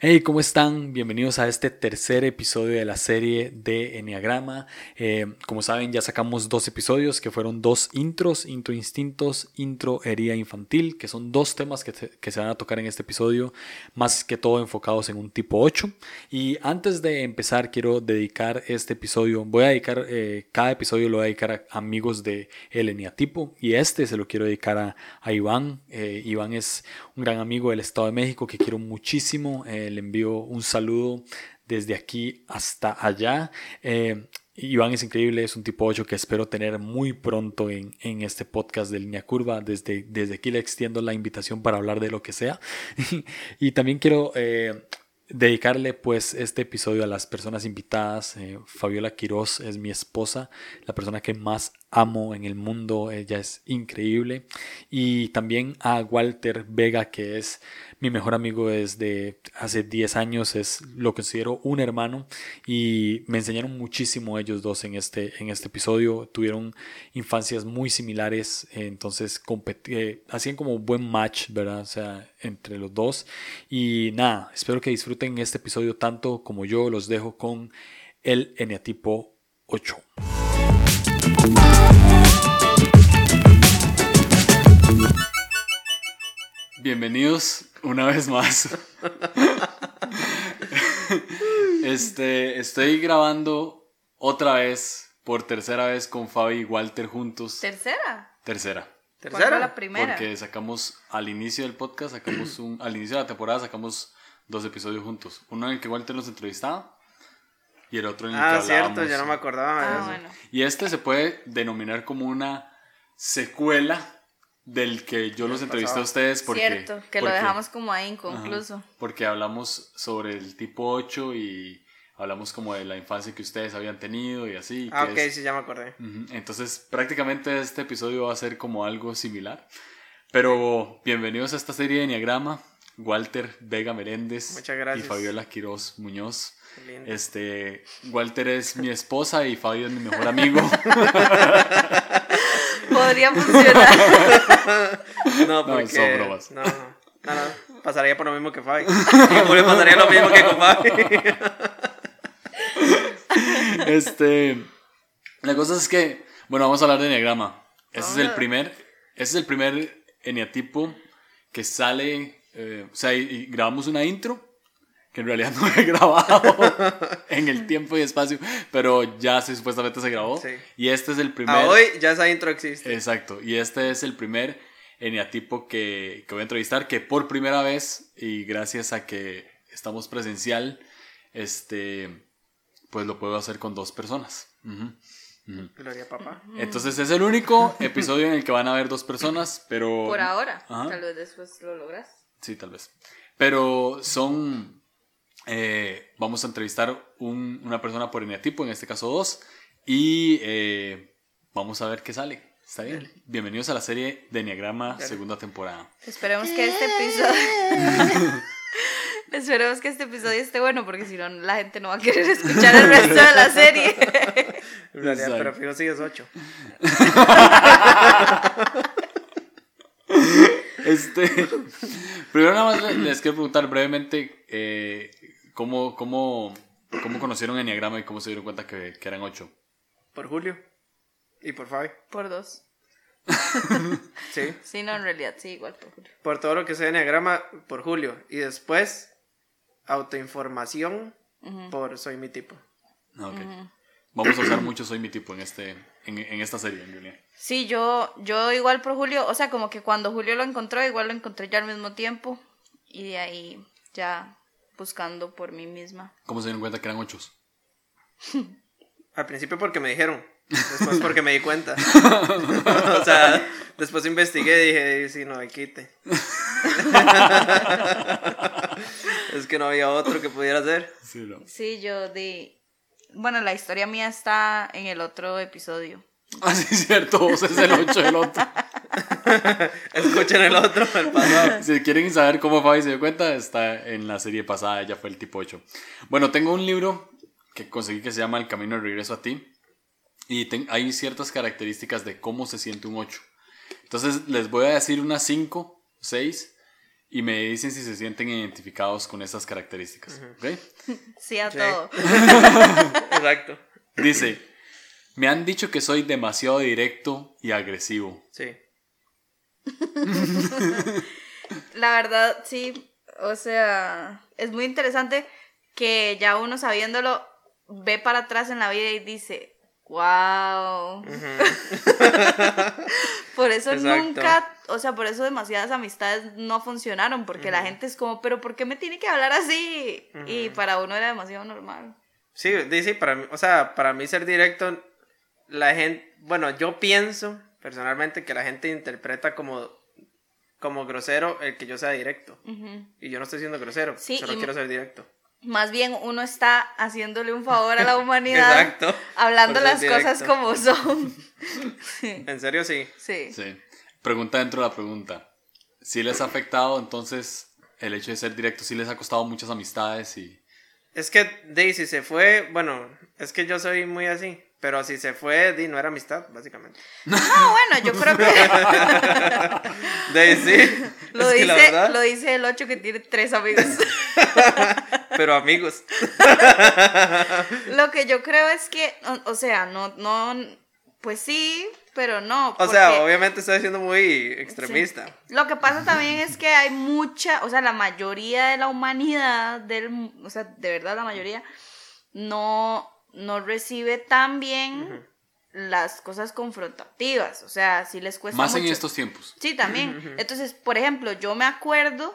Hey, ¿cómo están? Bienvenidos a este tercer episodio de la serie de Enneagrama. Eh, como saben, ya sacamos dos episodios que fueron dos intros, intro instintos, intro herida infantil, que son dos temas que, se van a tocar en este episodio, más que todo enfocados en un tipo 8. Y antes de empezar, quiero dedicar este episodio, voy a dedicar, eh, cada episodio lo voy a dedicar a amigos de el y este se lo quiero dedicar a, Iván. Eh, Iván es un gran amigo del Estado de México que quiero muchísimo le envío un saludo desde aquí hasta allá. Eh, Iván es increíble, es un tipo 8 que espero tener muy pronto en, este podcast de Línea Curva. Desde, desde aquí le extiendo la invitación para hablar de lo que sea. y también quiero eh, dedicarle pues este episodio a las personas invitadas. Eh, Fabiola Quiroz es mi esposa, la persona que más amo en el mundo, ella es increíble. Y también a Walter Vega, que es mi mejor amigo desde hace 10 años, es, lo considero un hermano y me enseñaron muchísimo ellos dos en este, en este episodio. Tuvieron infancias muy similares, entonces eh, hacían como buen match, ¿verdad? O sea, entre los dos. Y nada, espero que disfruten este episodio tanto como yo. Los dejo con el eneatipo 8. Bienvenidos una vez más. este, estoy grabando otra vez, por tercera vez con Fabi y Walter juntos. ¿Tercera? Tercera. ¿Tercera? la primera? Porque sacamos al inicio del podcast, sacamos un, al inicio de la temporada sacamos dos episodios juntos. Uno en el que Walter nos entrevistaba y el otro en el ah, que cierto, ya no me acordaba de ah, eso. Y este se puede denominar como una secuela del que yo los entrevisté a ustedes porque... Cierto, que lo dejamos como ahí inconcluso. porque hablamos sobre el tipo 8 y hablamos como de la infancia que ustedes habían tenido y así. Ah, ok, sí, ya me acordé. Entonces, prácticamente este episodio va a ser como algo similar. Pero bienvenidos a esta serie de Enneagrama. Walter Vega Meréndez Muchas gracias. y Fabiola Quiroz Muñoz. Este, Walter es mi esposa y Fabio es mi mejor amigo. Podría funcionar. no, porque... No, son bromas. No, no, no, Pasaría por lo mismo que Fabi. Le pasaría lo mismo que con Fabi. este... La cosa es que... Bueno, vamos a hablar de Enneagrama. Ese es el primer... Ese es el primer eneatipo que sale... Eh, o sea, y grabamos una intro que en realidad no he grabado en el tiempo y espacio, pero ya se, supuestamente se grabó. Y este es el primer... A hoy ya esa intro existe. Exacto, y este es el primer eneatipo que, que voy a entrevistar, que por primera vez, y gracias a que estamos presencial, este, pues lo puedo hacer con dos personas. Gloria papá. Entonces es el único episodio en el que van a haber dos personas, pero... Por ahora, tal vez después lo logras. Sí, tal vez. Pero son eh, vamos a entrevistar una persona por eneatipo, en este caso dos, y eh, vamos a ver qué sale. ¿Está bien? Bienvenidos a la serie de Enneagrama, segunda temporada. Esperemos que este episodio... Esperemos que este episodio esté bueno, porque si no, la gente no va a querer escuchar el resto de la serie. En realidad, pero fijo sigues ocho. Este, primero nada más les, quiero preguntar brevemente eh, ¿Cómo, cómo, cómo conocieron Enneagrama y cómo se dieron cuenta que, que eran ocho? Por Julio. ¿Y por Fabi? Por dos. sí. Sí, no, en realidad, sí, igual por Julio. Por todo lo que sea Enneagrama, por Julio. Y después, autoinformación por Soy mi tipo. Ah, Vamos a usar mucho Soy mi tipo en, este, en, en esta serie, en realidad. Sí, yo, yo igual por Julio, o sea, como que cuando Julio lo encontró, igual lo encontré ya al mismo tiempo. Y de ahí ya buscando por mí misma. ¿Cómo se dieron cuenta que eran ocho? Al principio porque me dijeron, después porque me di cuenta. o sea, después investigué y dije, sí, no, me quite. es que no había otro que pudiera hacer. Sí, sí, yo di... Bueno, la historia mía está en el otro episodio. Ah, sí, cierto, vos es el 8 del otro. Escuchen el otro, el pasado. Si quieren saber cómo Fabi se dio cuenta, está en la serie pasada, ella fue el tipo 8. Bueno, tengo un libro que conseguí que se llama El Camino de Regreso a ti. Y hay ciertas características de cómo se siente un 8. Entonces les voy a decir unas 5, 6 y me dicen si se sienten identificados con estas características. ¿ok? Sí a Sí. todo. Exacto. Dice, me han dicho que soy demasiado directo y agresivo. Sí. La verdad, sí. O sea, es muy interesante que ya uno sabiéndolo ve para atrás en la vida y dice, wow. por eso Exacto. nunca, o sea, por eso demasiadas amistades no funcionaron, porque la gente es como, pero ¿por qué me tiene que hablar así? Y para uno era demasiado normal. Sí, dice, para mí, o sea, para mí ser directo, la gente, bueno, yo pienso personalmente que la gente interpreta como, como grosero el que yo sea directo. Y yo no estoy siendo grosero, Sí, solo quiero ser directo. Más bien uno está haciéndole un favor a la humanidad, Exacto. hablando las cosas como son. sí. En serio, sí. sí. Sí. Pregunta dentro de la pregunta. Si les ha afectado, entonces, el hecho de ser directo, sí les ha costado muchas amistades y... Es que Daisy se fue, bueno, es que yo soy muy así, pero si se fue, di, no era amistad, básicamente. No, bueno, yo creo que Daisy, lo, es que dice, verdad, lo dice el 8 que tiene tres amigos. pero amigos. Lo que yo creo es que, o, o sea, no, no, pues sí, pero no. O sea, obviamente estoy siendo muy extremista. Lo que pasa también es que hay mucha, o sea, la mayoría de la humanidad, del, o sea, de verdad la mayoría, no, no recibe tan bien las cosas confrontativas. O sea, sí les cuesta Más en estos tiempos. Sí, también. Entonces, por ejemplo, yo me acuerdo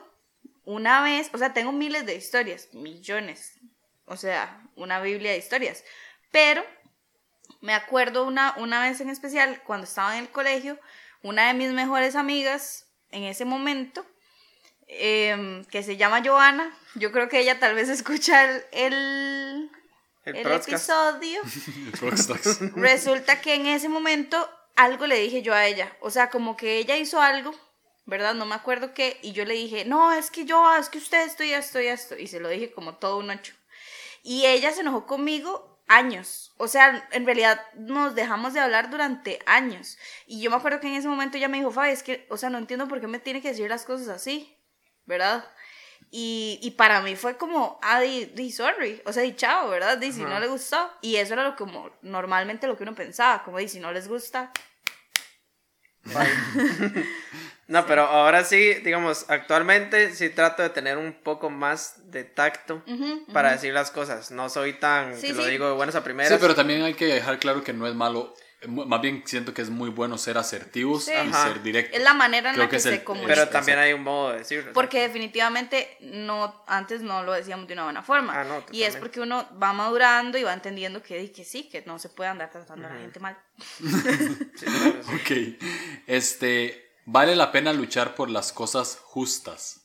una vez, o sea, tengo miles de historias, millones, o sea, una biblia de historias, pero me acuerdo una, una vez en especial, cuando estaba en el colegio, una de mis mejores amigas en ese momento, em, que se llama Joana, yo creo que ella tal vez escucha el, el, El, episodio. Resulta que en ese momento algo le dije yo a ella. O sea, como que ella hizo algo, ¿verdad? No me acuerdo qué. Y yo le dije, no, es que yo, es que usted esto y esto y esto. Y se lo dije como todo un ocho. Y ella se enojó conmigo años. O sea, en realidad nos dejamos de hablar durante años. Y yo me acuerdo que en ese momento ella me dijo, Fabi, es que, o sea, no entiendo por qué me tiene que decir las cosas así, ¿verdad? Y, y para mí fue como, ah, di, di sorry, o sea, di chao, ¿verdad? Di si Ajá. no le gustó. Y eso era lo que como, normalmente lo que uno pensaba, como di si no les gusta. No, pero ahora sí, digamos, actualmente sí trato de tener un poco más de tacto para decir las cosas. No soy tan, Sí, que lo digo de buenas a primeras. Sí, pero también hay que dejar claro que no es malo. Más bien siento que es muy bueno ser asertivos Sí. y Ajá. ser directos. Es la manera en Creo la que se comunica. Pero también hay un modo de decirlo. ¿no? Porque definitivamente no, antes no lo decíamos de una buena forma. Ah, no, y es porque uno va madurando y va entendiendo que, que sí, que no se puede andar tratando a la gente mal. Sí, claro, sí. Ok. Este, vale la pena luchar por las cosas justas.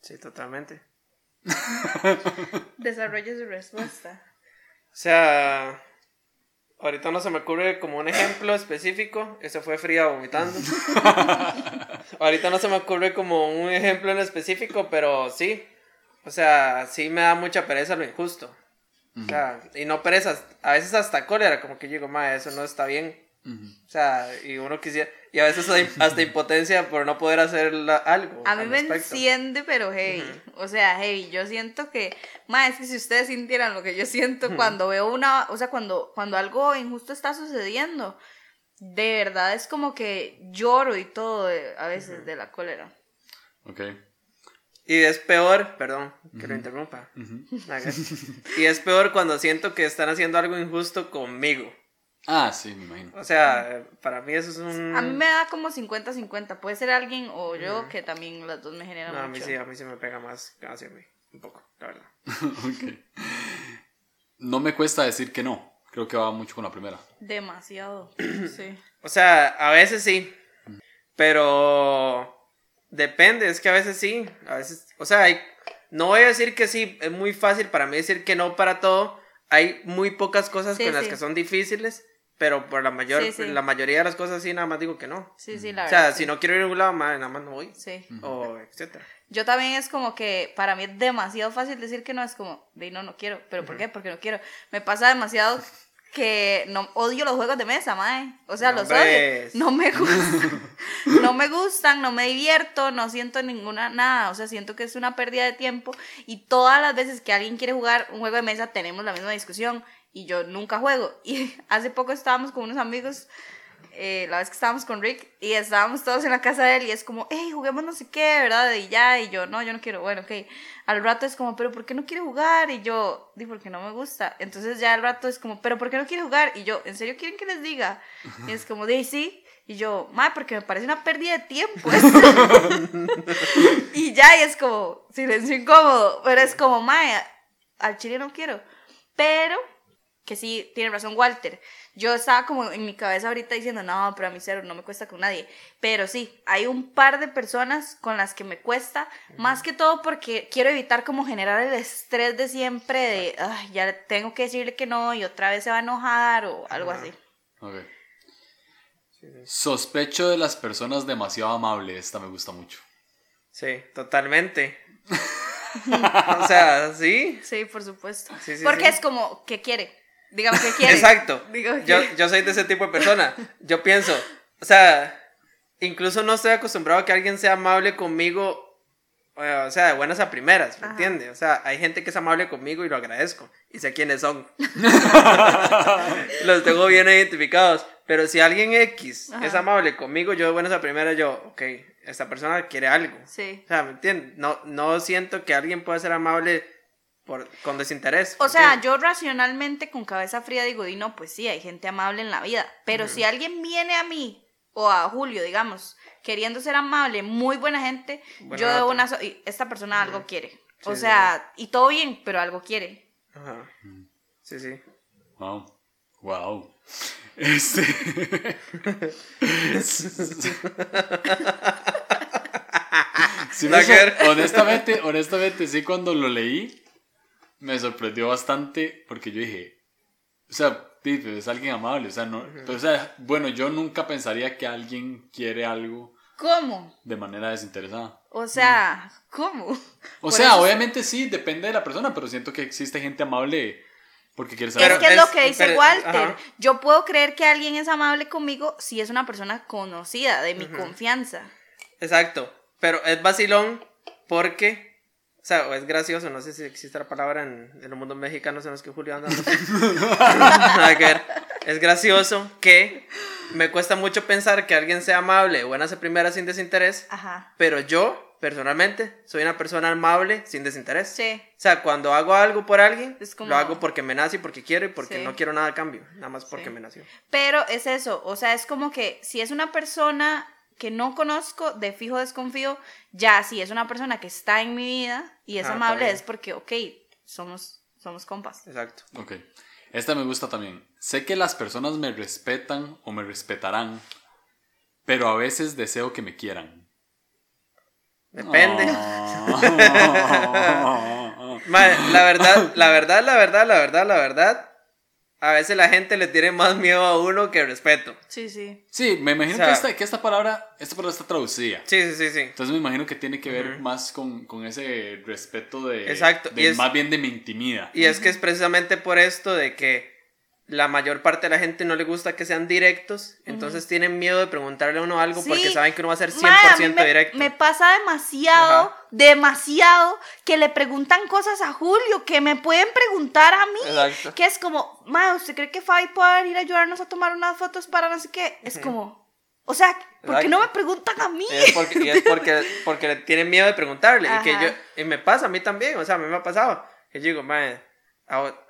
Sí, totalmente. Desarrolla su respuesta. O sea, ahorita no se me ocurre como un ejemplo específico. Eso fue fría vomitando. ahorita no se me ocurre como un ejemplo en específico, pero sí. O sea, sí me da mucha pereza lo injusto. O sea, y no pereza, a veces hasta cólera, como que digo, ma, eso no está bien. O sea, y uno quisiera, y a veces hay hasta impotencia por no poder hacer la- algo. A mí al me enciende, pero heavy. O sea, heavy. Yo siento que, más es que si ustedes sintieran lo que yo siento cuando veo una, o sea, cuando, cuando algo injusto está sucediendo, de verdad es como que lloro y todo de- a veces de la cólera. Ok. Y es peor, perdón, que lo interrumpa. Y es peor cuando siento que están haciendo algo injusto conmigo. Ah, sí, me imagino. O sea, para mí eso es un... A mí me da como 50-50. Puede ser alguien o yo que también las dos me generan No, a mí mucho. sí, a mí sí me pega más hacia mí. Un poco, la verdad. Ok. No me cuesta decir que no. Creo que va mucho con la primera. Demasiado. sí. O sea, a veces sí. Pero depende, es que a veces sí. A veces, o sea, hay- no voy a decir que sí, es muy fácil para mí decir que no para todo. Hay muy pocas cosas Sí, con las que son difíciles, pero por la mayor, Sí, sí. la mayoría de las cosas sí, nada más digo que no. Sí, sí, la O sea, verdad. si no quiero ir a ningún lado, ma, nada más no voy. Sí. O etcétera. Yo también es como que para mí es demasiado fácil decir que no, es como, de no, no quiero. ¿Pero por qué? Porque no quiero. Me pasa demasiado que no odio los juegos de mesa, mae. O sea, No, los odio. No me gustan. no me gustan, no me divierto, no siento ninguna nada. O sea, siento que es una pérdida de tiempo. Y todas las veces que alguien quiere jugar un juego de mesa, tenemos la misma discusión. Y yo nunca juego. Y hace poco estábamos con unos amigos. eh, la vez que estábamos con Rick y estábamos todos en la casa de él y es como, hey, juguemos no sé qué, ¿verdad? Y ya, y yo, no, yo no quiero, bueno, ok. Al rato es como, pero ¿por qué no quiere jugar? Y yo, di, porque no me gusta. Entonces ya al rato es como, pero ¿por qué no quiere jugar? Y yo, ¿en serio quieren que les diga? Y es como, di, sí. Y yo, ma, porque me parece una pérdida de tiempo. y ya, y es como, silencio incómodo. Pero es como, ma, al chile no quiero. Pero, que sí, tiene razón Walter. Yo estaba como en mi cabeza ahorita diciendo, no, pero a mí cero, no me cuesta con nadie. Pero sí, hay un par de personas con las que me cuesta, más que todo porque quiero evitar como generar el estrés de siempre de, ay, ya tengo que decirle que no y otra vez se va a enojar o algo así. Ok. Sospecho de las personas demasiado amables. Esta me gusta mucho. Sí, totalmente. o sea, sí. Sí, por supuesto. Sí, sí, porque sí. es como, ¿qué quiere? Dígame qué quiere. Exacto. Yo, yo soy de ese tipo de persona. Yo pienso, o sea, incluso no estoy acostumbrado a que alguien sea amable conmigo, eh, o sea, de buenas a primeras, ¿me entiendes? O sea, hay gente que es amable conmigo y lo agradezco. Y sé quiénes son. Los tengo bien identificados. Pero si alguien X Ajá. es amable conmigo, yo de buenas a primeras, yo, ok, esta persona quiere algo. Sí. O sea, ¿me entiendes? No, no siento que alguien pueda ser amable por, con desinterés. O ¿me sea, entiendes? yo racionalmente con cabeza fría digo, y no, pues sí, hay gente amable en la vida. Pero si alguien viene a mí, o a Julio, digamos, queriendo ser amable, muy buena gente, Buena yo de nota. una... so- y esta persona algo quiere. o sí, sea, y todo bien, pero algo quiere. Ajá. Sí, sí. Wow. Wow. Este. Sí, me honestamente, honestamente, sí, cuando lo leí, me sorprendió bastante porque yo dije, o sea, pues, es alguien amable, o sea, no, pero, o sea, bueno, yo nunca pensaría que alguien quiere algo ¿Cómo? de manera desinteresada. O sea, ¿cómo? O Por sea, eso- obviamente sí, depende de la persona, pero siento que existe gente amable porque quiere Es saber. Pero que es lo es- que dice pero- Walter. ajá. Yo puedo creer que alguien es amable conmigo si es una persona conocida, de mi confianza. Exacto. Pero es vacilón porque, o sea, o es gracioso, no sé si existe la palabra en, en los mundos mexicanos en los que Julio anda. no sé. Nada que ver. Es gracioso que me cuesta mucho pensar que alguien sea amable, buenas a primeras sin desinterés, Ajá. pero yo, personalmente, soy una persona amable sin desinterés. Sí. O sea, cuando hago algo por alguien, Es como- lo hago porque me nace y porque quiero y porque Sí. no quiero nada a cambio, nada más porque Sí. me nació. Pero es eso, o sea, es como que si es una persona que no conozco, de fijo desconfío, ya si es una persona que está en mi vida y es Ah, amable, es porque, ok, somos, somos compas. Exacto. Ok. Esta me gusta también. Sé que las personas me respetan o me respetarán, pero a veces deseo que me quieran. Depende. Ah. Madre, la verdad, la verdad, la verdad, la verdad, la verdad. A veces la gente le tiene más miedo a uno que respeto. Sí, sí. Sí, me imagino O sea- que, esta, que esta palabra esta palabra está traducida. Sí, sí, sí, sí. Entonces me imagino que tiene que ver más con, con ese respeto de... Exacto, de y es- más bien de me intimida. Y es que es precisamente por esto de que la mayor parte de la gente no le gusta que sean directos, entonces tienen miedo de preguntarle a uno algo Sí. porque saben que uno va a ser 100% Mae, a me, directo. Me pasa demasiado, Ajá. demasiado, que le preguntan cosas a Julio que me pueden preguntar a mí. Exacto. Que es como, ma, ¿usted cree que Fabi puede venir a ayudarnos a tomar unas fotos para no sé qué? Es como, o sea, ¿por qué no me preguntan a mí? Y es porque, y es porque, porque tienen miedo de preguntarle. Y, que yo, y me pasa a mí también, o sea, a mí me ha pasado. Que yo digo, "Mae, ah,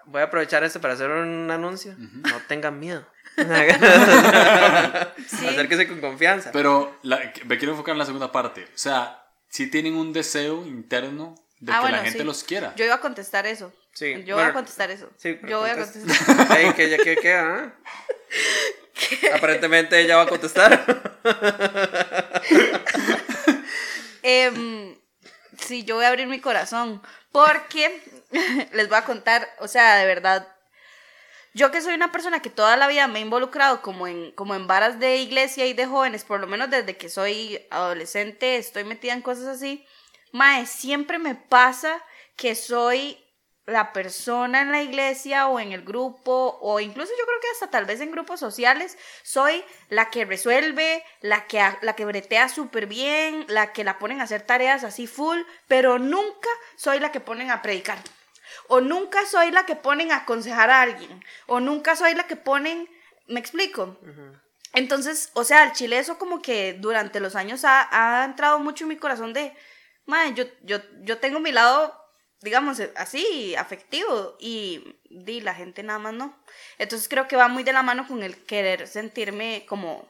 voy a aprovechar esto para hacer un anuncio. No tengan miedo. Acérquese con confianza. Pero la- me quiero enfocar en la segunda parte. O sea, si tienen un deseo interno de Ah, que bueno, la gente sí. los quiera. Yo iba a contestar eso. Sí, Yo voy a contestar eso. Sí, Yo voy a contesta. contestar. Ey, que ya que queda, ¿ah? Aparentemente ella va a contestar. Em, sí, yo voy a abrir mi corazón porque les voy a contar, o sea, de verdad, yo que soy una persona que toda la vida me he involucrado como en, como en varas de iglesia y de jóvenes, por lo menos desde que soy adolescente, estoy metida en cosas así, mae, siempre me pasa que soy la persona en la iglesia o en el grupo o incluso yo creo que hasta tal vez en grupos sociales soy la que resuelve, la que, la que bretea súper bien, la que la ponen a hacer tareas así full, pero nunca soy la que ponen a predicar. O nunca soy la que ponen a aconsejar a alguien. O nunca soy la que ponen... ¿Me explico? Entonces, o sea, el chile eso como que durante los años ha, ha entrado mucho en mi corazón de, madre, yo, yo, yo tengo mi lado digamos, así, afectivo, y di, la gente nada más no. Entonces creo que va muy de la mano con el querer sentirme como,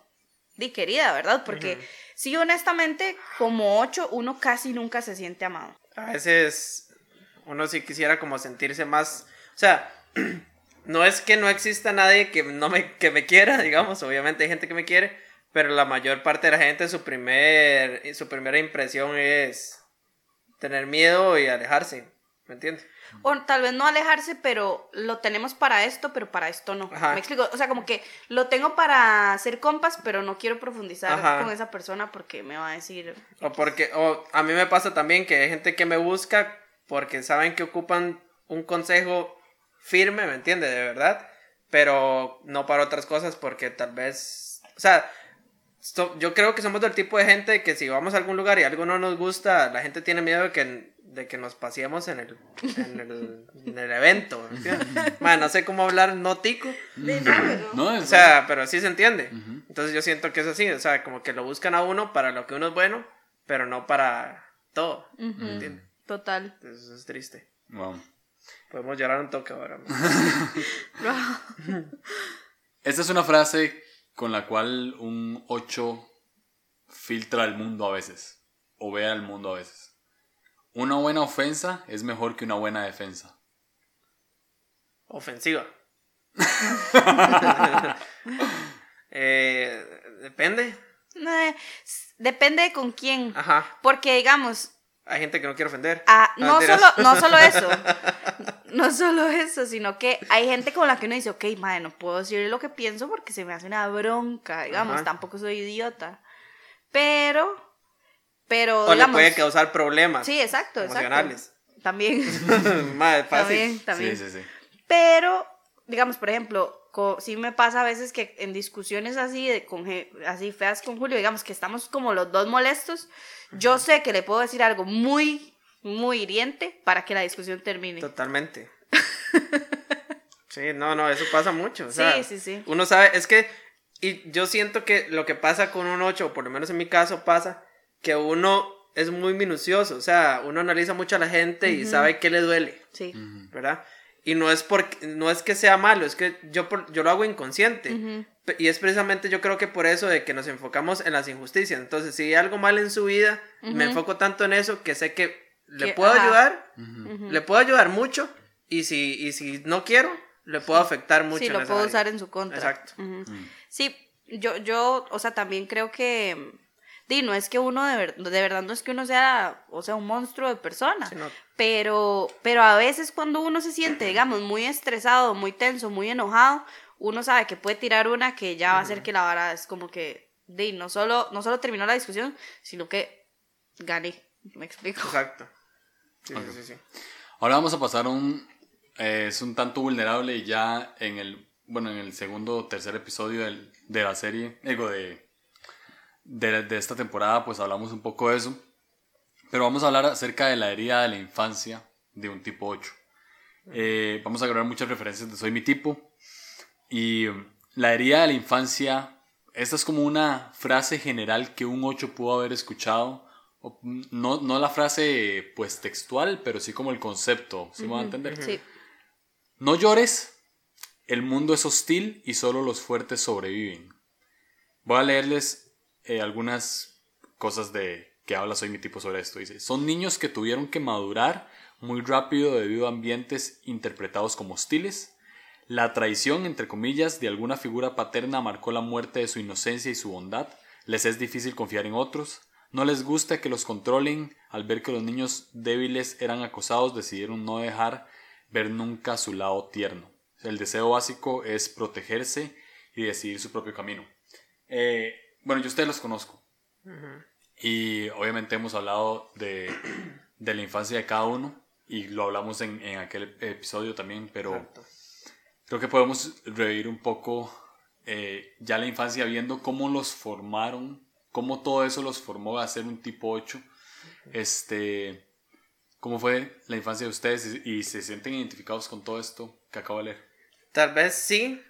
di, querida, ¿verdad? Porque sí, honestamente, como ocho, uno casi nunca se siente amado. A veces uno sí quisiera como sentirse más, o sea, no es que no exista nadie que, no me, que me quiera, digamos, obviamente hay gente que me quiere, pero la mayor parte de la gente su, primer, su primera impresión es tener miedo y alejarse. ¿Me entiendes? O tal vez no alejarse, pero lo tenemos para esto, pero para esto no. Me explico. O sea, como que lo tengo para hacer compas, pero no quiero profundizar con esa persona porque me va a decir. O porque, o a mí me pasa también que hay gente que me busca porque saben que ocupan un consejo firme, ¿me entiendes? De verdad. Pero no para otras cosas porque tal vez. O sea, yo creo que somos del tipo de gente que si vamos a algún lugar y algo no nos gusta, la gente tiene miedo de que de que nos paseemos en el, en el, en el evento. bueno, no sé cómo hablar no tico. No, o sea, pero sí se entiende. Entonces yo siento que es así, o sea, como que lo buscan a uno para lo que uno es bueno, pero no para todo. Total. Eso es triste. Podemos llorar un toque ahora. Esta es una frase con la cual un 8 filtra el mundo a veces, o ve al mundo a veces. Una buena ofensa es mejor que una buena defensa. Ofensiva. Eh, depende. depende con quién. Ajá. Porque, digamos. Hay gente que no quiere ofender. Ah, no, solo, no solo eso. no solo eso, sino que hay gente con la que uno dice, ok, madre, no puedo decirle lo que pienso porque se me hace una bronca. Digamos, tampoco soy idiota. Pero pero, o le puede causar problemas. Sí, exacto, emocionales. También. fácil. También, también. Sí, sí, sí. Pero, digamos, por ejemplo, sí me pasa a veces que en discusiones así, de, con, así feas con Julio, digamos que estamos como los dos molestos, yo sé que le puedo decir algo muy, muy hiriente para que la discusión termine. Totalmente. sí, no, no, eso pasa mucho. sí, sí, sí. Uno sabe, es que, y yo siento que lo que pasa con un 8, o por lo menos en mi caso pasa, que uno es muy minucioso, o sea, uno analiza mucho a la gente y sabe qué le duele, sí. ¿verdad? Y no es, porque, no es que sea malo, es que yo, yo lo hago inconsciente. Y es precisamente yo creo que por eso de que nos enfocamos en las injusticias. Entonces, si hay algo mal en su vida, me enfoco tanto en eso que sé que le puedo ayudar, le puedo ayudar mucho, y si, y si no quiero, le puedo afectar mucho. Sí, lo puedo usar en su contra. Exacto. Sí, yo, yo, o sea, también creo que Di, no es que uno de, de verdad no es que uno sea, o sea, un monstruo de persona, pero, pero a veces cuando uno se siente, digamos, muy estresado, muy tenso, muy enojado, uno sabe que puede tirar una que ya va a hacer que la vara es como que, di, no solo, no solo terminó la discusión, sino que gané, me explico. Exacto. Sí, sí, sí. Ahora vamos a pasar a un, eh, es un tanto vulnerable y ya en el, bueno, en el segundo o tercer episodio del, de la serie, digo, de de, esta temporada, pues hablamos un poco de eso. Pero vamos a hablar acerca de la herida de la infancia de un tipo 8. Eh, vamos a agarrar muchas referencias de Soy mi tipo. Y la herida de la infancia, esta es como una frase general que un 8 pudo haber escuchado. No, no la frase pues textual, pero sí como el concepto. ¿Sí me va a entender? Sí. No llores, el mundo es hostil y solo los fuertes sobreviven. Voy a leerles eh, algunas cosas de que habla Soy mi tipo sobre esto. Dice, son niños que tuvieron que madurar muy rápido debido a ambientes interpretados como hostiles. La traición, entre comillas, de alguna figura paterna marcó la muerte de su inocencia y su bondad. Les es difícil confiar en otros. No les gusta que los controlen. Al ver que los niños débiles eran acosados, decidieron no dejar ver nunca su lado tierno. El deseo básico es protegerse y decidir su propio camino. Eh, bueno, yo ustedes los conozco. Y obviamente hemos hablado de, de, la infancia de cada uno. y lo hablamos en, en aquel episodio también, pero creo que podemos revivir un poco eh, ya la infancia viendo cómo los formaron, cómo todo eso los formó a ser un tipo 8. Este, ¿Cómo fue la infancia de ustedes y, se sienten identificados con todo esto que acabo de leer? Tal vez sí.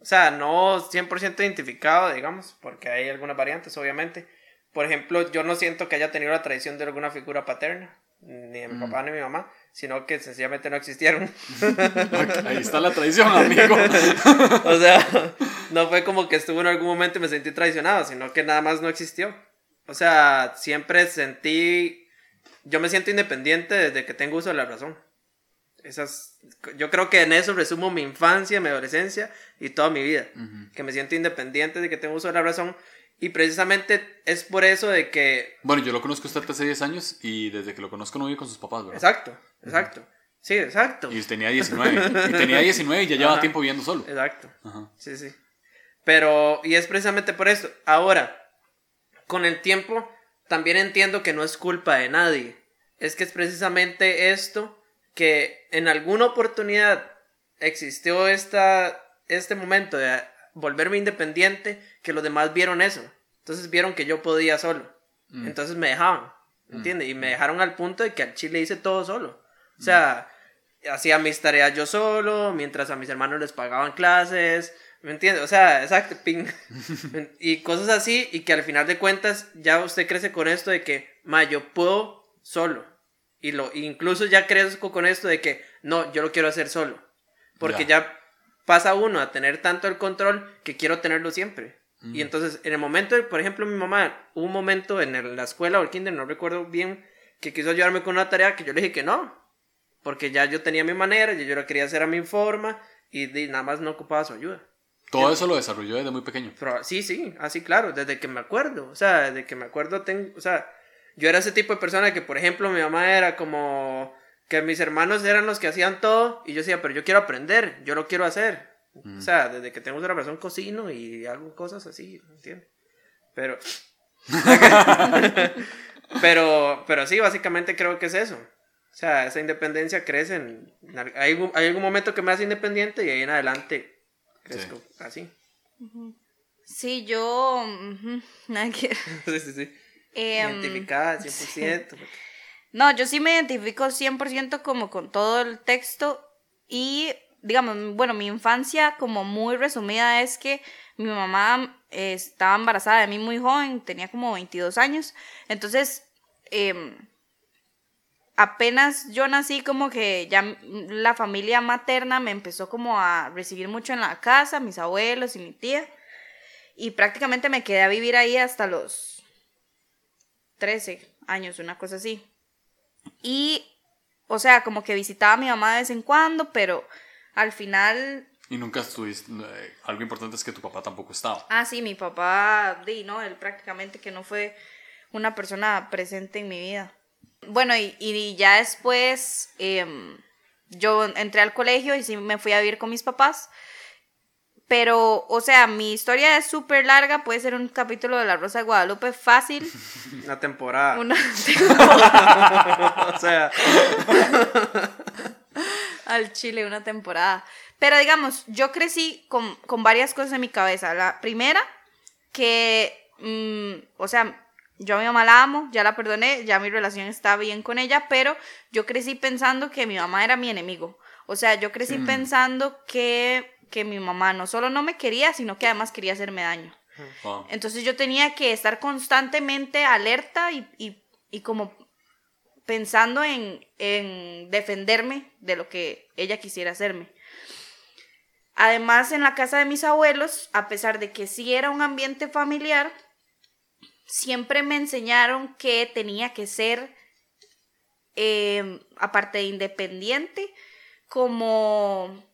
O sea, no 100% identificado, digamos, porque hay algunas variantes, obviamente. Por ejemplo, yo no siento que haya tenido la tradición de alguna figura paterna, ni de mi papá ni de mi mamá, sino que sencillamente no existieron. Ahí está la tradición, amigo. o sea, no fue como que estuvo en algún momento y me sentí traicionado, sino que nada más no existió. O sea, siempre sentí, yo me siento independiente desde que tengo uso de la razón. Esas, yo creo que en eso resumo mi infancia, mi adolescencia y toda mi vida. Que me siento independiente de que tengo uso de la razón. Y precisamente es por eso de que... Bueno, yo lo conozco usted hace 10 años y desde que lo conozco no vive con sus papás, ¿verdad? Exacto, exacto. Sí, exacto. Y tenía 19. y tenía 19 y ya lleva tiempo viviendo solo. Exacto. Sí, sí. Pero, y es precisamente por eso. Ahora, con el tiempo, también entiendo que no es culpa de nadie. Es que es precisamente esto que en alguna oportunidad existió esta, este momento de volverme independiente, que los demás vieron eso. Entonces vieron que yo podía solo. Mm. Entonces me dejaban, mm. ¿entiendes? Y me dejaron al punto de que al chile hice todo solo. O sea, hacía mis tareas yo solo, mientras a mis hermanos les pagaban clases, ¿me entiendes? O sea, exacto, ping. y cosas así, y que al final de cuentas ya usted crece con esto de que, ma, yo puedo solo. Y lo, incluso ya crezco con esto de que, no, yo lo quiero hacer solo. Porque ya pasa uno a tener tanto el control que quiero tenerlo siempre. Y entonces, en el momento, por ejemplo, mi mamá, hubo un momento en la escuela o el kinder, no recuerdo bien, que quiso ayudarme con una tarea que yo le dije que no. Porque ya yo tenía mi manera, y yo lo quería hacer a mi forma y, nada más no ocupaba su ayuda. Todo eso lo desarrolló desde muy pequeño. Pero, sí, sí, así claro, desde que me acuerdo. O sea, desde que me acuerdo, tengo, o sea, yo era ese tipo de persona que, por ejemplo, mi mamá era como que mis hermanos eran los que hacían todo y yo decía, pero yo quiero aprender, yo lo quiero hacer. O sea, desde que tengo una persona cocino y hago cosas así, ¿entiendes? Pero... pero, pero sí, básicamente creo que es eso. O sea, esa independencia crece en... Hay, hay algún momento que me hace independiente y ahí en adelante crezco así. Sí, yo... sí, sí, sí. Em, Identificada 100%. No, yo sí me identifico 100% como con todo el texto y, digamos, bueno, mi infancia como muy resumida es que mi mamá eh, estaba embarazada de mí muy joven, tenía como 22 años, entonces, em, apenas yo nací como que ya la familia materna me empezó como a recibir mucho en la casa, mis abuelos y mi tía, y prácticamente me quedé a vivir ahí hasta los 13 años, una cosa así. Y, o sea, como que visitaba a mi mamá de vez en cuando, pero al final... Y nunca estuviste... Eh, algo importante es que tu papá tampoco estaba. Ah, sí, mi papá, di, ¿no? Él prácticamente que no fue una persona presente en mi vida. Bueno, y, y ya después em, yo entré al colegio y sí me fui a vivir con mis papás. Pero, o sea, mi historia es súper larga, puede ser un capítulo de La Rosa de Guadalupe fácil. Una temporada. Una temporada. o sea. Al Chile, una temporada. Pero digamos, yo crecí con, con varias cosas en mi cabeza. La primera, que, mm, o sea, yo a mi mamá la amo, ya la perdoné, ya mi relación está bien con ella, pero yo crecí pensando que mi mamá era mi enemigo. O sea, yo crecí mm. pensando que que mi mamá no solo no me quería, sino que además quería hacerme daño. Entonces yo tenía que estar constantemente alerta y, como pensando en, en, defenderme de lo que ella quisiera hacerme. Además, en la casa de mis abuelos, a pesar de que sí era un ambiente familiar, siempre me enseñaron que tenía que ser, eh, aparte de independiente, como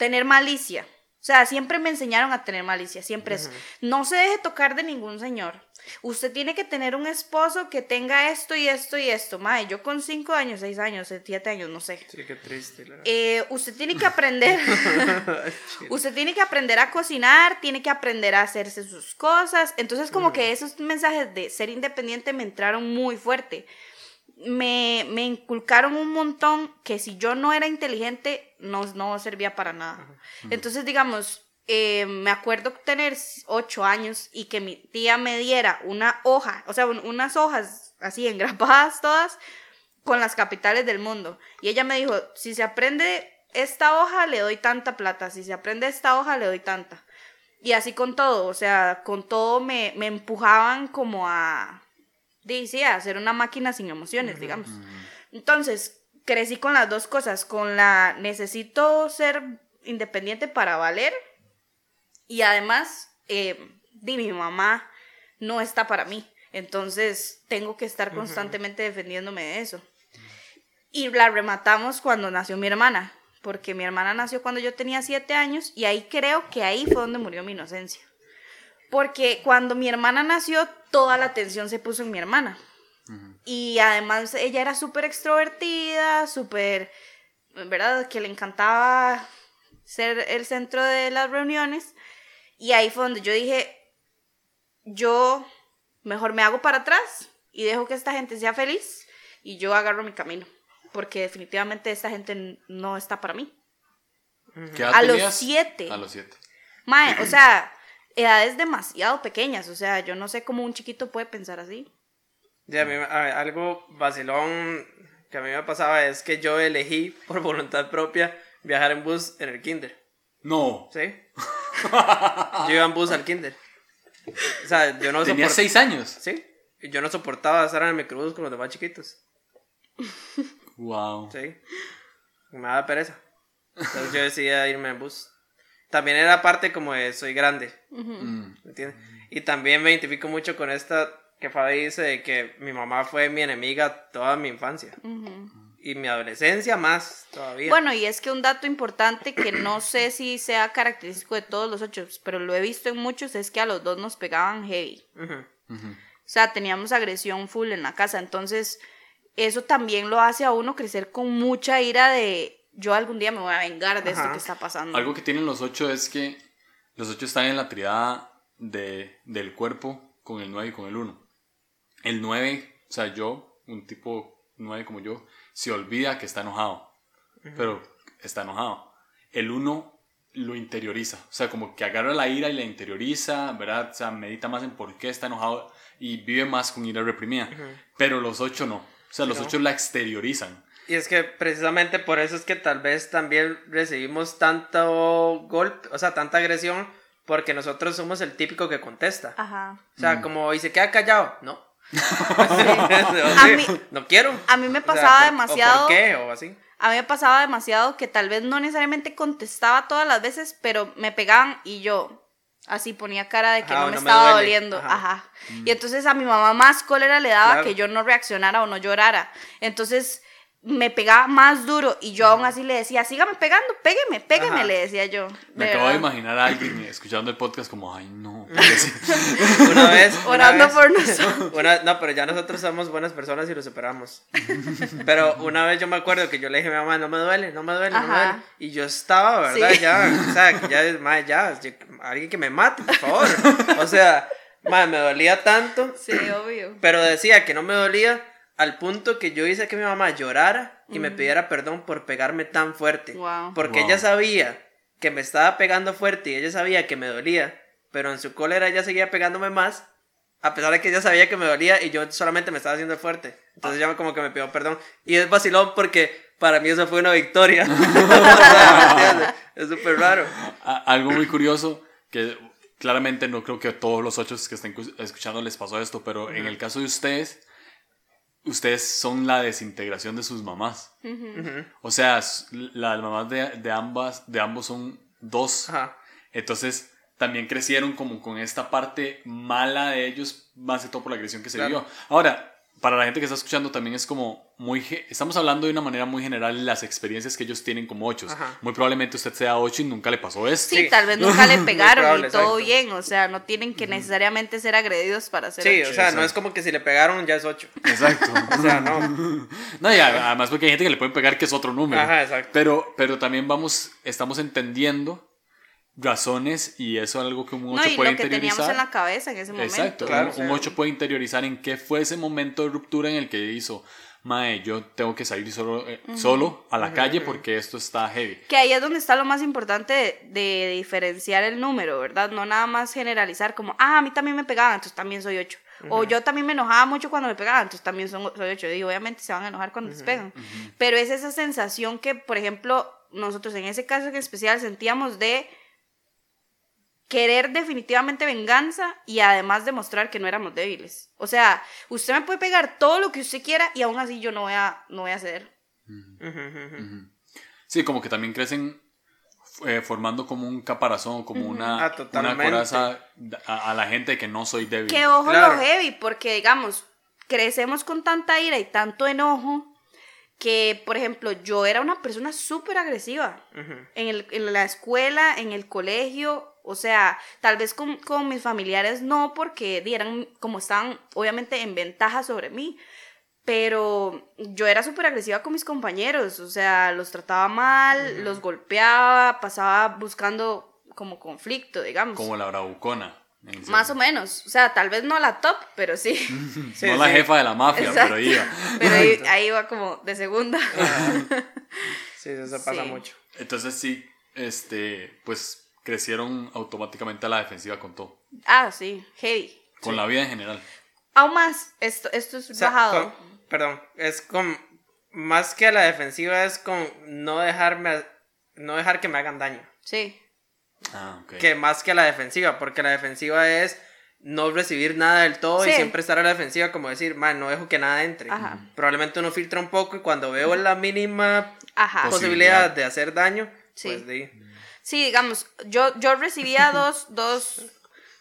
tener malicia. O sea, siempre me enseñaron a tener malicia, siempre es, no se deje tocar de ningún señor. Usted tiene que tener un esposo que tenga esto y esto y esto. Mae, yo con cinco años, seis años, siete años, no sé. Sí, qué triste. Eh, usted tiene que aprender, usted tiene que aprender a cocinar, tiene que aprender a hacerse sus cosas. Entonces, como que esos mensajes de ser independiente me entraron muy fuerte. Me, me inculcaron un montón que si yo no era inteligente, no, no servía para nada. Entonces, digamos, eh, me acuerdo tener ocho años y que mi tía me diera una hoja, o sea, un- unas hojas así engrapadas todas con las capitales del mundo. Y ella me dijo, si se aprende esta hoja, le doy tanta plata, si se aprende esta hoja, le doy tanta. Y así con todo, o sea, con todo me, me empujaban como a, di, sí, a hacer una máquina sin emociones, digamos. Entonces, crecí con las dos cosas, con la necesito ser independiente para valer y además, eh, di, mi mamá no está para mí, entonces tengo que estar constantemente defendiéndome de eso. Y la rematamos cuando nació mi hermana, porque mi hermana nació cuando yo tenía siete años y ahí creo que ahí fue donde murió mi inocencia. Porque cuando mi hermana nació, toda la atención se puso en mi hermana. Y además ella era súper extrovertida, súper, ¿verdad? Que le encantaba ser el centro de las reuniones. Y ahí fue donde yo dije, yo mejor me hago para atrás y dejo que esta gente sea feliz y yo agarro mi camino. Porque definitivamente esta gente no está para mí. ¿Qué edad A los siete. A los siete. Mae, o sea, edades demasiado pequeñas. O sea, yo no sé cómo un chiquito puede pensar así. Y a mí, a ver, algo vacilón que a mí me pasaba es que yo elegí por voluntad propia viajar en bus en el kinder. No. ¿Sí? yo iba en bus al kinder. O sea, yo no Tenías soport- seis años. Sí. Y yo no soportaba estar en el microbús con los demás chiquitos. Wow. Sí. Me daba pereza. Entonces yo decidí irme en bus. También era parte como de soy grande. Mm. ¿Me entiendes? Y también me identifico mucho con esta que Fabi dice de que mi mamá fue mi enemiga toda mi infancia. Y mi adolescencia más todavía. Bueno, y es que un dato importante que no sé si sea característico de todos los ocho, pero lo he visto en muchos, es que a los dos nos pegaban heavy. O sea, teníamos agresión full en la casa. Entonces, eso también lo hace a uno crecer con mucha ira de yo algún día me voy a vengar de esto Ajá. que está pasando. Algo que tienen los ocho es que los ocho están en la triada de, del cuerpo con el 9 y con el 1. El 9, o sea, yo, un tipo 9 como yo, se olvida que está enojado, pero está enojado. El 1 lo interioriza, o sea, como que agarra la ira y la interioriza, ¿verdad? O sea, medita más en por qué está enojado y vive más con ira reprimida. Pero los ocho no, o sea, los No. ocho la exteriorizan. Y es que precisamente por eso es que tal vez también recibimos tanto golpe, o sea, tanta agresión, porque nosotros somos el típico que contesta. Ajá. O sea, como, ¿y se queda callado? No. A Sí, mí- no quiero. a mí me O sea, pasaba ¿por- o demasiado- ¿Por qué? O así. A mí me pasaba demasiado que tal vez no necesariamente contestaba todas las veces, pero me pegaban y yo así ponía cara de que Ajá, no me no me estaba duele. doliendo. Ajá. Ajá. Y entonces a mi mamá más cólera le daba Claro. que yo no reaccionara o no llorara. Entonces me pegaba más duro y yo aún así le decía, sígame pegando, pégueme, pégueme, Ajá. le decía yo. Me de acabo de verdad. imaginar a alguien escuchando el podcast como, ay no. Una vez. una Orando vez- por nosotros. Una, no, pero ya nosotros somos buenas personas y lo superamos. Pero una vez yo me acuerdo que yo le dije a mi mamá, no me duele, no me duele, no me Ajá. duele. Y yo estaba, ¿verdad? Sí. Ya, o sea, ya, ma, ya, alguien que me mate, por favor. O sea, ma, me dolía tanto, Sí, obvio. pero decía que no me dolía al punto que yo hice que mi mamá llorara y me pidiera perdón por pegarme tan fuerte. Wow. Porque Wow. ella sabía que me estaba pegando fuerte y ella sabía que me dolía, pero en su cólera ella seguía pegándome más, a pesar de que ella sabía que me dolía y yo solamente me estaba haciendo fuerte. Entonces ella como que me pidió perdón. Y es vacilón porque para mí eso fue una victoria. Es súper raro. Algo muy curioso que claramente no creo que a todos los ocho que estén cu- escuchando les pasó esto, pero en el caso de ustedes, ustedes son la desintegración de sus mamás. O sea, las mamás de, de ambas, de ambos son dos. Ajá. Entonces también crecieron como con esta parte mala de ellos, más que todo por la agresión que se Claro. vivió. Ahora, para la gente que está escuchando también es como muy... Estamos hablando de una manera muy general las experiencias que ellos tienen como ochos. Ajá. Muy probablemente usted sea ocho y nunca le pasó esto. Sí, Sí. tal vez nunca le pegaron probable, y todo exacto. bien, o sea, no tienen que necesariamente ser agredidos para ser Sí, ocho. o sea, no Exacto. es como que si le pegaron ya es 8. Exacto. O sea, no. No, y además porque hay gente que le pueden pegar que es otro número. Ajá, exacto. Pero, pero también vamos, estamos entendiendo razones y eso es algo que un 8 No, y puede lo que teníamos interiorizar. en la cabeza en ese momento. Exacto, Claro, un- sí. un 8 puede interiorizar en qué fue ese momento de ruptura en el que hizo, mae, yo tengo que salir solo, eh, solo a la calle porque esto está heavy. Que ahí es donde está lo más importante de, de diferenciar el número, ¿verdad? No nada más generalizar como, ah, a mí también me pegaban, entonces también soy 8. O yo también me enojaba mucho cuando me pegaban, entonces también son- soy 8. Y obviamente se van a enojar cuando les pegan. Pero es esa sensación que, por ejemplo, nosotros en ese caso en especial sentíamos de querer definitivamente venganza y además demostrar que no éramos débiles. O sea, usted me puede pegar todo lo que usted quiera y aún así yo no voy a, no voy a ceder. Sí, como que también crecen eh, formando como un caparazón, como una, Ah, una coraza a, a la gente de que no soy débil. Que ojo Claro. lo heavy, porque digamos, crecemos con tanta ira y tanto enojo que, por ejemplo, yo era una persona súper agresiva en, el- en la escuela, en el colegio, o sea, tal vez con, con mis familiares no, porque di, eran como estaban obviamente en ventaja sobre mí, pero yo era súper agresiva con mis compañeros, o sea, los trataba mal, los golpeaba, pasaba buscando como conflicto, digamos. Como la bravucona. Más o menos, o sea, tal vez no la top, pero sí. Sí, no la jefa de la mafia, Exacto. pero iba. Pero ahí, ahí va como de segunda. Sí, eso pasa Sí. mucho. Entonces sí, este, pues crecieron automáticamente a la defensiva con todo. Ah, sí, heavy. Con la vida en general. Aún más, esto, esto es O sea, bajado. con- perdón, es con más que a la defensiva es con no dejarme no dejar que me hagan daño, Sí. Ah, ok. que más que a la defensiva, porque la defensiva es no recibir nada del todo y siempre estar a la defensiva como decir, man, no dejo que nada entre. Ajá. Probablemente uno filtra un poco y cuando veo la mínima Ajá. Posibilidad Posibilidad. de hacer daño, Sí. pues de Sí, digamos, yo, yo recibía dos, dos,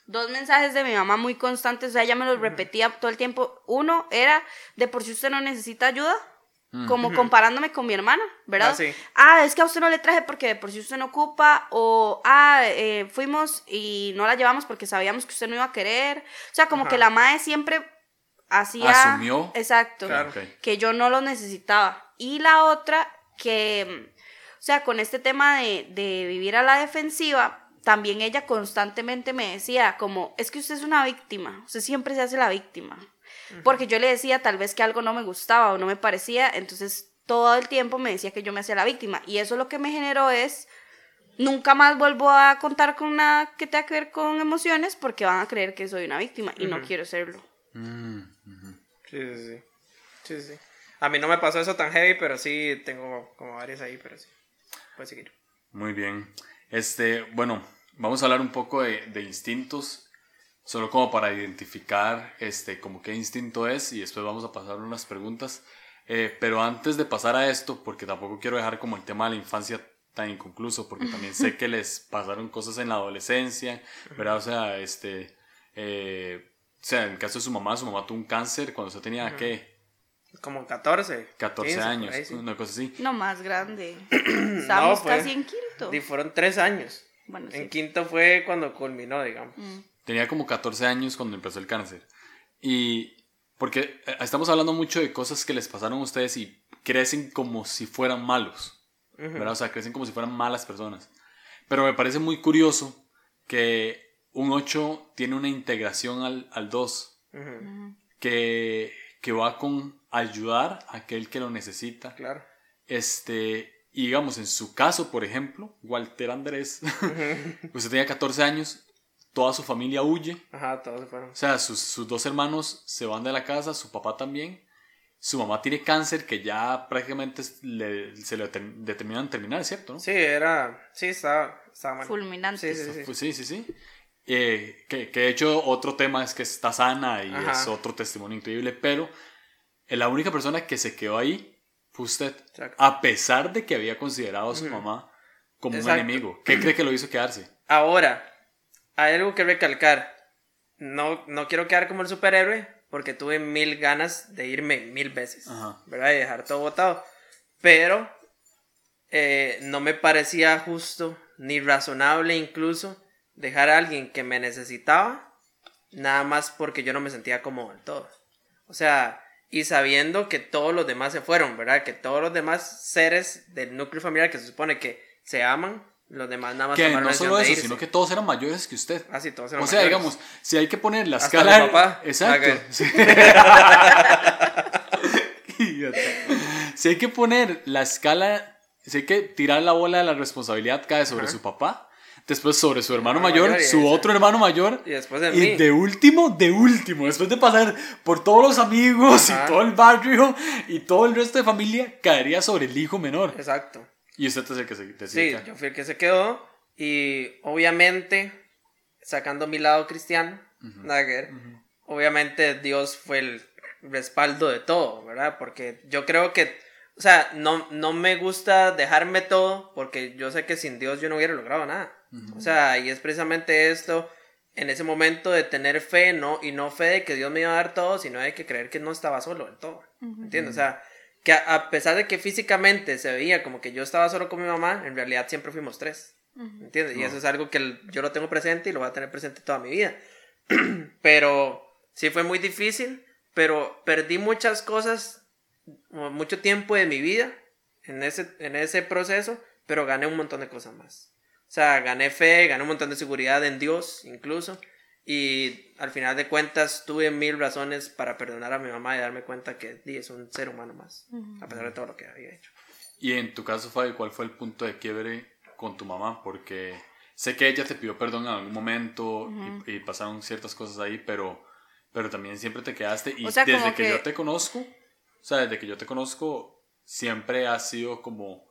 dos mensajes de mi mamá muy constantes, o sea, ella me los repetía todo el tiempo. Uno era, de por si usted no necesita ayuda, como comparándome con mi hermana, ¿verdad? Ah, sí. Ah, es que a usted no le traje porque de por si usted no ocupa, o, ah, eh, fuimos y no la llevamos porque sabíamos que usted no iba a querer. O sea, como Ajá. que la madre siempre hacía... Asumió. Exacto. Claro. Que yo no lo necesitaba. Y la otra, que, sea, con este tema de, de vivir a la defensiva, también ella constantemente me decía como, es que usted es una víctima, usted siempre se hace la víctima. Porque yo le decía tal vez que algo no me gustaba o no me parecía, entonces todo el tiempo me decía que yo me hacía la víctima. Y eso lo que me generó es, nunca más vuelvo a contar con nada que tenga que ver con emociones porque van a creer que soy una víctima y no quiero serlo. Mm. Sí, sí, sí. Sí, sí. A mí no me pasó eso tan heavy, pero sí tengo como varias ahí, pero sí. Puedes seguir. Muy bien. Este, bueno, vamos a hablar un poco de, de instintos, solo como para identificar este, como qué instinto es y después vamos a pasar unas preguntas. Eh, pero antes de pasar a esto, porque tampoco quiero dejar como el tema de la infancia tan inconcluso, porque también sé que les pasaron cosas en la adolescencia, ¿verdad? O sea, este, eh, o sea, en el caso de su mamá, su mamá tuvo un cáncer cuando usted tenía, ¿qué? Como 14. 14 15, por años, ahí, sí. una cosa así. No más grande. Estamos pues, casi en quinto. Y fueron tres años. Bueno, En sí. quinto fue cuando culminó, digamos. Mm. Tenía como 14 años cuando empezó el cáncer. Y porque eh, estamos hablando mucho de cosas que les pasaron a ustedes y crecen como si fueran malos. ¿verdad? O sea, crecen como si fueran malas personas. Pero me parece muy curioso que un 8 tiene una integración al, al 2 Ujú, que, que va con ayudar a aquel que lo necesita. Claro. Este, y digamos, en su caso, por ejemplo, Walter Andrés, usted tenía 14 años, toda su familia huye. Ajá, todos se fueron. O sea, sus, sus dos hermanos se van de la casa, su papá también. Su mamá tiene cáncer que ya prácticamente le- se le deter- determinan terminar, ¿cierto? ¿no? Sí, era. Sí, estaba, estaba mal. Fulminante. Sí, sí, sí. Pues sí, sí, sí. Eh, que, que de hecho otro tema es que está sana y Ajá. es otro testimonio increíble, pero eh, la única persona que se quedó ahí fue usted, Exacto. a pesar de que había considerado a su mamá como Exacto. un enemigo. ¿Qué cree que lo hizo quedarse? Ahora, hay algo que recalcar. No, no quiero quedar como el superhéroe porque tuve mil ganas de irme mil veces, Ajá. ¿verdad? Y dejar todo botado. Pero eh, no me parecía justo ni razonable incluso dejar a alguien que me necesitaba nada más porque yo no me sentía cómodo del todo. O sea, y sabiendo que todos los demás se fueron, ¿verdad? Que todos los demás seres del núcleo familiar que se supone que se aman, los demás nada más Que no solo eso, sino que todos eran mayores que usted. Ah, sí, todos eran O sea, mayores. digamos, si hay que poner la Hasta escala. papá. Exacto. Sí. Si hay que poner la escala, si hay que tirar la bola de la responsabilidad cae sobre su papá, después sobre su hermano mayor, su otro hermano mayor, Y después en y mí. de último, de último, después de pasar por todos los amigos Ajá. y todo el barrio y todo el resto de familia, caería sobre el hijo menor. Exacto. Y usted es el que se decide. Sí, yo fui el que se quedó. Y obviamente, sacando mi lado cristiano, ver, obviamente Dios fue el respaldo de todo, ¿verdad? Porque yo creo que, o sea, no, no me gusta dejarme todo porque yo sé que sin Dios yo no hubiera logrado nada. O sea, y es precisamente esto, en ese momento de tener fe, no, y no fe de que Dios me iba a dar todo, sino de que creer que no estaba solo del todo. ¿Entiendes? O sea, que a, a pesar de que físicamente se veía como que yo estaba solo con mi mamá, en realidad siempre fuimos tres. ¿Entiendes? Y eso es algo que el- yo lo tengo presente y lo voy a tener presente toda mi vida. pero sí fue muy difícil, pero perdí muchas cosas, mu- mucho tiempo de mi vida en ese, en ese proceso, pero gané un montón de cosas más. O sea, gané fe, gané un montón de seguridad en Dios incluso. Y al final de cuentas tuve mil razones para perdonar a mi mamá y darme cuenta que di, es un ser humano más, a pesar de todo lo que había hecho. Y en tu caso, Fabi, ¿cuál fue el punto de quiebre con tu mamá? Porque sé que ella te pidió perdón en algún momento y, y pasaron ciertas cosas ahí, pero, pero también siempre te quedaste. Y O sea, desde que... que- yo te conozco, o sea, desde que yo te conozco, siempre has sido como,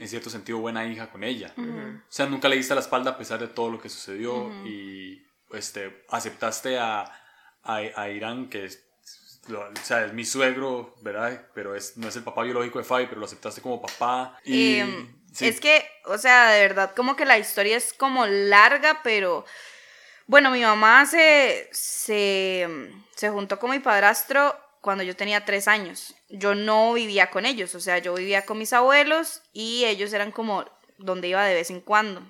en cierto sentido, buena hija con ella. O sea, nunca le diste la espalda a pesar de todo lo que sucedió y este, aceptaste a, a, a Irán, que es, lo- o sea, es mi suegro, ¿verdad? Pero es, no es el papá biológico de Fabi, pero lo aceptaste como papá. Y, Em, sí. Es que, o sea, de verdad, como que la historia es como larga, pero bueno, mi mamá se, se, se juntó con mi padrastro cuando yo tenía tres años. Yo no vivía con ellos, o sea, yo vivía con mis abuelos y ellos eran como donde iba de vez en cuando.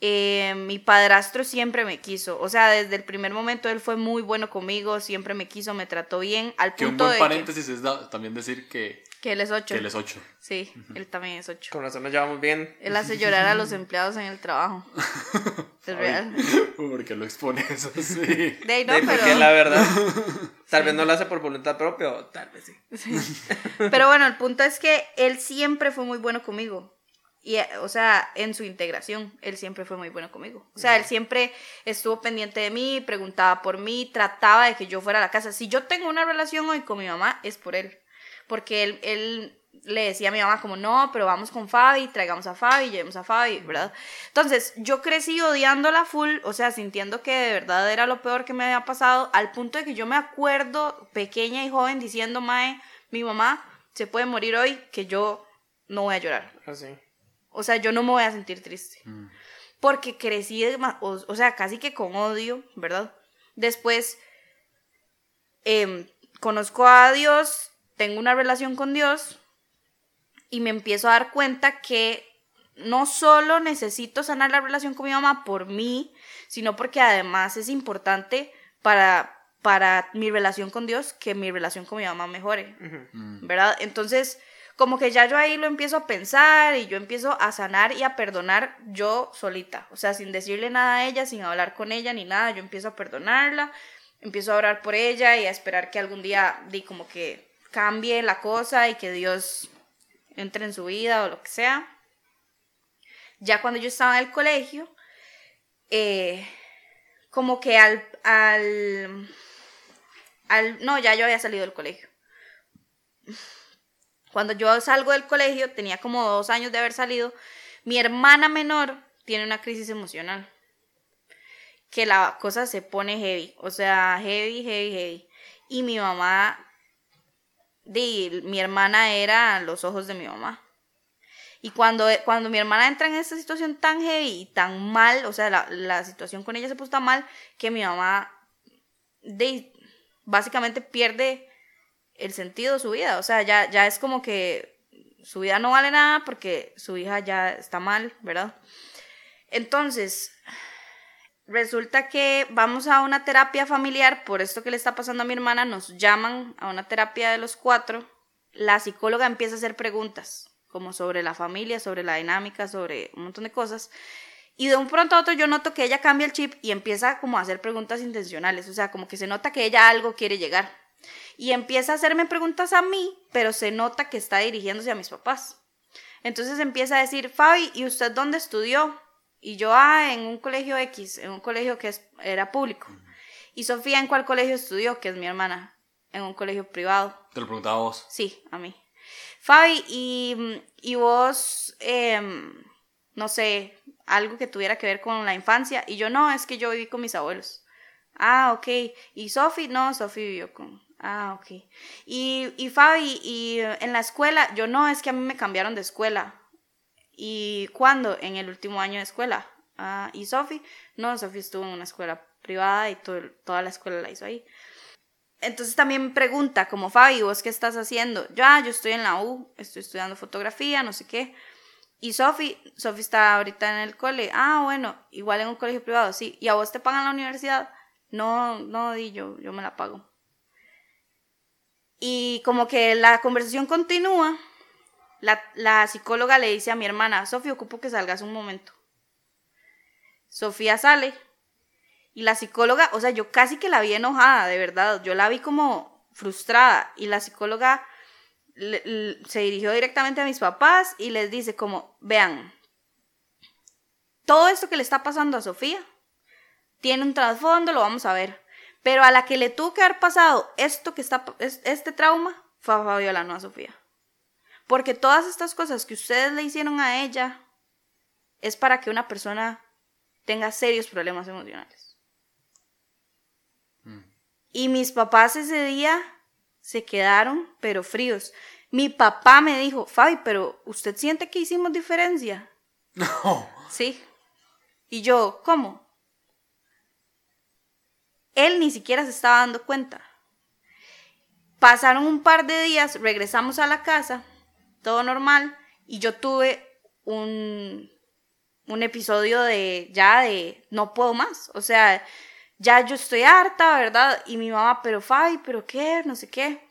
Eh, mi padrastro siempre me quiso, o sea, desde el primer momento él fue muy bueno conmigo, siempre me quiso, me trató bien, al que un punto buen de paréntesis es da- también decir que, que, él es ocho. que él es 8. Sí, él también es ocho. Con razón nos llevamos bien. Él hace llorar a los empleados en el trabajo. Es real. Porque lo expones así. De ahí no, Sí, pero, porque la verdad, tal vez no lo hace por voluntad propia, o tal vez sí. pero bueno, el punto es que él siempre fue muy bueno conmigo. Y, eh, o sea, en su integración, él siempre fue muy bueno conmigo. O sea, él siempre estuvo pendiente de mí, preguntaba por mí, trataba de que yo fuera a la casa. Si yo tengo una relación hoy con mi mamá, es por él. Porque él, él le decía a mi mamá como, no, pero vamos con Fabi, traigamos a Fabi, llevemos a Fabi, ¿verdad? Entonces, yo crecí odiándola full, o sea, sintiendo que de verdad era lo peor que me había pasado, al punto de que yo me acuerdo, pequeña y joven, diciendo, Mae, mi mamá se puede morir hoy, que yo no voy a llorar. Así. O sea, yo no me voy a sentir triste. Porque crecí, o sea, casi que con odio, ¿verdad? Después, em, conozco a Dios, tengo una relación con Dios y me empiezo a dar cuenta que no solo necesito sanar la relación con mi mamá por mí, sino porque además es importante para, para mi relación con Dios que mi relación con mi mamá mejore. ¿verdad? Entonces, como que ya yo ahí lo empiezo a pensar y yo empiezo a sanar y a perdonar yo solita, o sea, sin decirle nada a ella, sin hablar con ella ni nada, yo empiezo a perdonarla, empiezo a orar por ella y a esperar que algún día di como que cambie la cosa y que Dios entre en su vida o lo que sea. Ya cuando yo estaba en el colegio, eh, como que al, al, al, no, ya yo había salido del colegio. Cuando yo salgo del colegio, tenía como dos años de haber salido, mi hermana menor tiene una crisis emocional. Que la cosa se pone heavy, o sea, heavy, heavy, heavy. Y mi mamá, di, mi hermana era los ojos de mi mamá. Y cuando, cuando mi hermana entra en esta situación tan heavy y tan mal, o sea, la, la situación con ella se puso tan mal que mi mamá de, básicamente pierde el sentido de su vida. O sea, ya, ya es como que su vida no vale nada porque su hija ya está mal, ¿verdad? Entonces, resulta que vamos a una terapia familiar por esto que le está pasando a mi hermana, nos llaman a una terapia de los cuatro, la psicóloga empieza a hacer preguntas como sobre la familia, sobre la dinámica, sobre un montón de cosas. Y de un pronto a otro yo noto que ella cambia el chip y empieza como a hacer preguntas intencionales, o sea, como que se nota que ella algo quiere llegar. Y empieza a hacerme preguntas a mí, pero se nota que está dirigiéndose a mis papás. Entonces empieza a decir, Fabi, ¿y usted dónde estudió? Y yo, ah, en un colegio X, en un colegio que era público. Y Sofía, ¿en cuál colegio estudió? Que es mi hermana, en un colegio privado. ¿Te lo preguntaba vos? Sí, a mí. Fabi, ¿y, y vos, em, no sé, algo que tuviera que ver con la infancia? Y yo, no, es que yo viví con mis abuelos. Ah, ok. ¿Y Sofi? No, Sofi vivió con... Ah, ok. Y, y Fabi, ¿y en la escuela? Yo, no, es que a mí me cambiaron de escuela. ¿Y cuándo? En el último año de escuela. Ah, ¿y Sofi? No, Sofi estuvo en una escuela privada y toda la escuela la hizo ahí. Entonces también pregunta, como Fabi, ¿vos qué estás haciendo? Yo, ah, yo estoy en la U, estoy estudiando fotografía, no sé qué. Y Sofi, Sofi está ahorita en el cole. Ah, bueno, igual en un colegio privado, sí. ¿Y a vos te pagan la universidad? No, no, di yo, yo me la pago. Y como que la conversación continúa, la, psicóloga le dice a mi hermana, Sofía, ocupo que salgas un momento. Sofía sale y la psicóloga, o sea, yo casi que la vi enojada, de verdad, yo la vi como frustrada y la psicóloga se dirigió directamente a mis papás y les dice como, vean, todo esto que le está pasando a Sofía tiene un trasfondo, lo vamos a ver. Pero a la que le tuvo que haber pasado esto que está, este trauma fue a Fabiola, no a Sofía. Porque todas estas cosas que ustedes le hicieron a ella es para que una persona tenga serios problemas emocionales. Mm. Y mis papás ese día se quedaron, pero fríos. Mi papá me dijo, Fabi, pero ¿usted siente que hicimos diferencia? No. Sí. Y yo, ¿cómo? Él ni siquiera se estaba dando cuenta. Pasaron un par de días, regresamos a la casa, todo normal, y yo tuve un, un episodio de ya de no puedo más. O sea, ya yo estoy harta, ¿verdad? Y mi mamá, pero Fabi, pero qué, no sé qué.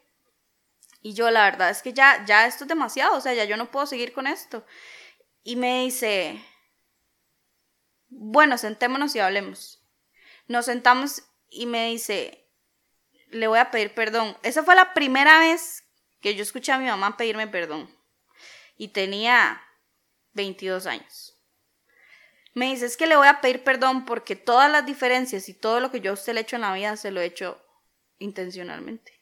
Y yo, la verdad es que ya, ya esto es demasiado, o sea, ya yo no puedo seguir con esto. Y me dice, bueno, sentémonos y hablemos. Nos sentamos y me dice, le voy a pedir perdón. Esa fue la primera vez que yo escuché a mi mamá pedirme perdón. Y tenía 22 años. Me dice, es que le voy a pedir perdón porque todas las diferencias y todo lo que yo a usted le he hecho en la vida se lo he hecho intencionalmente.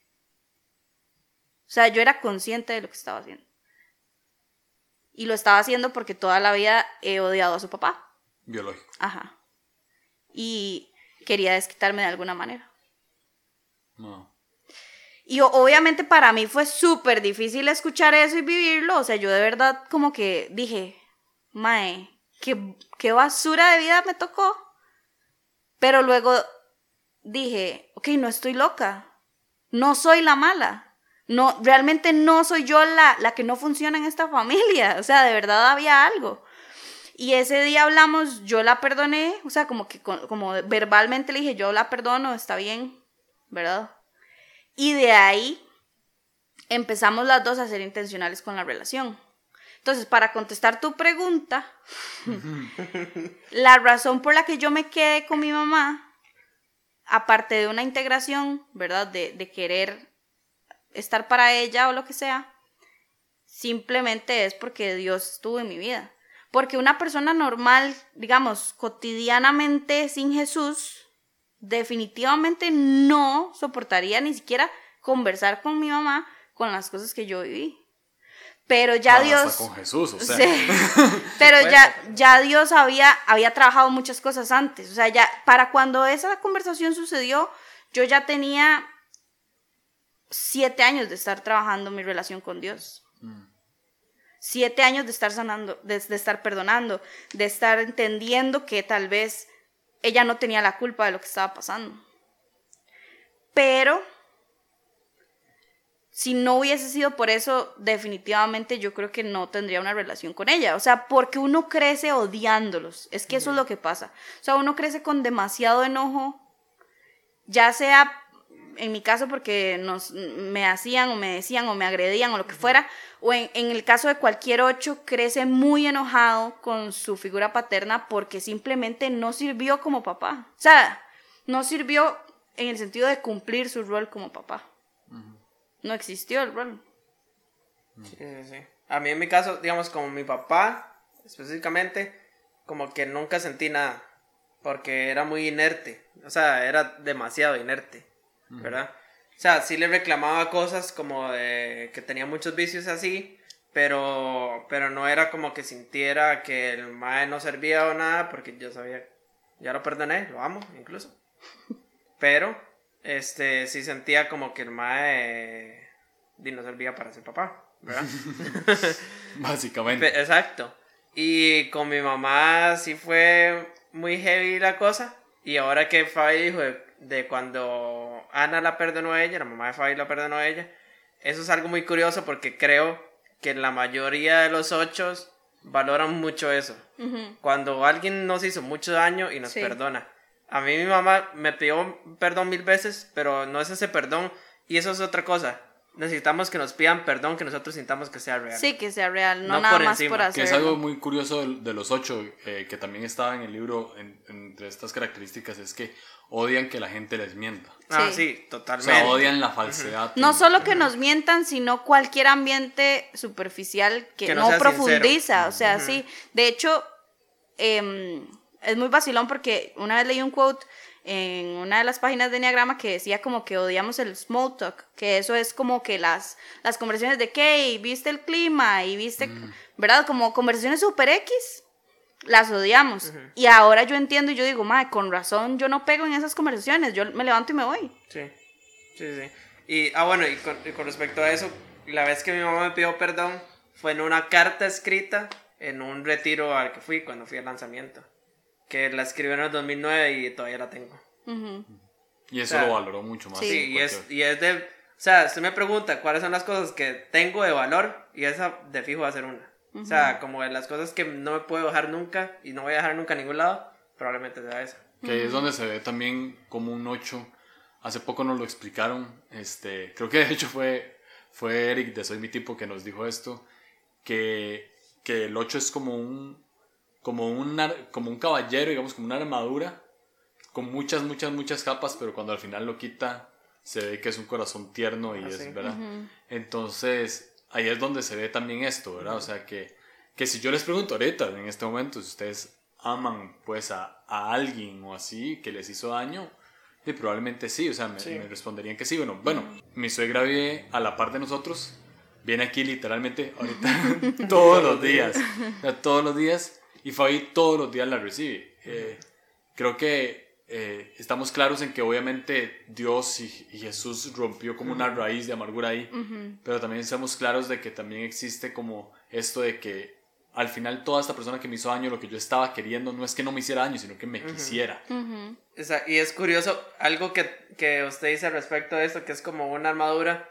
O sea, yo era consciente de lo que estaba haciendo. Y lo estaba haciendo porque toda la vida he odiado a su papá. Biológico. Ajá. Y quería desquitarme de alguna manera. No. Y obviamente para mí fue súper difícil escuchar eso y vivirlo. O sea, yo de verdad como que dije, Mae, qué, qué basura de vida me tocó. Pero luego dije, ok, no estoy loca. No soy la mala. No, realmente no soy yo la, la que no funciona en esta familia. O sea, de verdad había algo. Y ese día hablamos, yo la perdoné, o sea, como que como verbalmente le dije, yo la perdono, está bien, ¿verdad? Y de ahí empezamos las dos a ser intencionales con la relación. Entonces, para contestar tu pregunta, la razón por la que yo me quedé con mi mamá, aparte de una integración, ¿verdad? De, de querer estar para ella o lo que sea, simplemente es porque Dios estuvo en mi vida. Porque una persona normal, digamos, cotidianamente sin Jesús, definitivamente no soportaría ni siquiera conversar con mi mamá con las cosas que yo viví. Pero ya ah, Dios. con Jesús, o sea. pero ya, ya Dios había, había trabajado muchas cosas antes. O sea, ya para cuando esa conversación sucedió, yo ya tenía siete años de estar trabajando mi relación con Dios. Mm siete años de estar sanando, de, estar perdonando, de estar entendiendo que tal vez ella no tenía la culpa de lo que estaba pasando. Pero si no hubiese sido por eso, definitivamente yo creo que no tendría una relación con ella. O sea, porque uno crece odiándolos. Es que eso es lo que pasa. O sea, uno crece con demasiado enojo, ya sea en mi caso porque nos, me hacían o me decían o me agredían o lo que fuera, o en, el caso de cualquier ocho, crece muy enojado con su figura paterna porque simplemente no sirvió como papá. O sea, no sirvió en el sentido de cumplir su rol como papá. No existió el rol. Sí, sí, sí. A mí en mi caso, digamos, como mi papá, específicamente, como que nunca sentí nada, porque era muy inerte, o sea, era demasiado inerte, ¿verdad? O sea, sí le reclamaba cosas como de que tenía muchos vicios así, pero, pero no era como que sintiera que el mae no servía o nada, porque yo sabía, ya lo perdoné, lo amo incluso, pero, este, sí sentía como que el mae no servía para ser papá, ¿verdad? Básicamente. Exacto. Y con mi mamá sí fue muy heavy la cosa. Y ahora que Fabi dijo de, cuando Ana la perdonó a ella, la mamá de Fabi la perdonó a ella, eso es algo muy curioso porque creo que la mayoría de los ocho valoran mucho eso. Cuando alguien nos hizo mucho daño y nos Sí. perdona. A mí mi mamá me pidió perdón mil veces, pero no es ese perdón. Y eso es otra cosa. Necesitamos que nos pidan perdón, que nosotros sintamos que sea real. Sí, que sea real, no, No nada por más encima, por que Que hacerlo. es algo muy curioso de, de los ocho, eh, que también estaba en el libro, en- entre estas características, es que odian que la gente les mienta. Ah, Sí. sí, O totalmente. sea, odian la falsedad. No solo que nos mientan, sino cualquier ambiente superficial que, Que no no, profundiza. sincero. O sea, sí. De hecho, em, es muy vacilón porque una vez leí un quote en una de las páginas de Enneagrama que decía como que odiamos el small talk, que eso es como que las, las conversaciones de que viste el clima y viste, ¿verdad? Como conversaciones super X, las odiamos. Y ahora yo entiendo y yo digo, madre, con razón yo no pego en esas conversaciones, yo me levanto y me voy. Sí, sí, sí. Y, ah, bueno, y con, y con respecto a eso, la vez que mi mamá me pidió perdón fue en una carta escrita en un retiro al que fui cuando fui al lanzamiento. Que la escribió en el 2009 y todavía la tengo. Ujú. Y eso o sea, lo valoró mucho más. Sí. Sí, y es, y es de. O sea, usted me pregunta cuáles son las cosas que tengo de valor y esa de fijo va a ser una. O sea, como de las cosas que no me puedo dejar nunca y no voy a dejar nunca a ningún lado, probablemente sea esa. Que ahí es donde se ve también como un 8. Hace poco nos lo explicaron. Este, creo que de hecho fue, fue Eric de Soy mi tipo que nos dijo esto. Que, que el 8 es como un, como, un, como un caballero, digamos, como una armadura. Con muchas, muchas, muchas capas, pero cuando al final lo quita, se ve que es un corazón tierno y Ah, es, sí. ¿verdad? Entonces, ahí es donde se ve también esto, ¿verdad? O sea, que, que si yo les pregunto ahorita, en este momento, si ustedes aman pues a, a alguien o así que les hizo daño, y probablemente sí, o sea, me, Sí. me responderían que sí. Bueno, bueno, mi suegra vive a la par de nosotros, viene aquí literalmente ahorita todos los días, o sea, todos los días, y Fabi todos los días la recibe. Eh, creo que eh, estamos claros en que obviamente Dios y, y Jesús rompió como una raíz de amargura ahí, pero también estamos claros de que también existe como esto de que al final toda esta persona que me hizo daño, lo que yo estaba queriendo, no es que no me hiciera daño, sino que me quisiera. Ujú. O sea, y es curioso, algo que, que usted dice respecto de esto, que es como una armadura,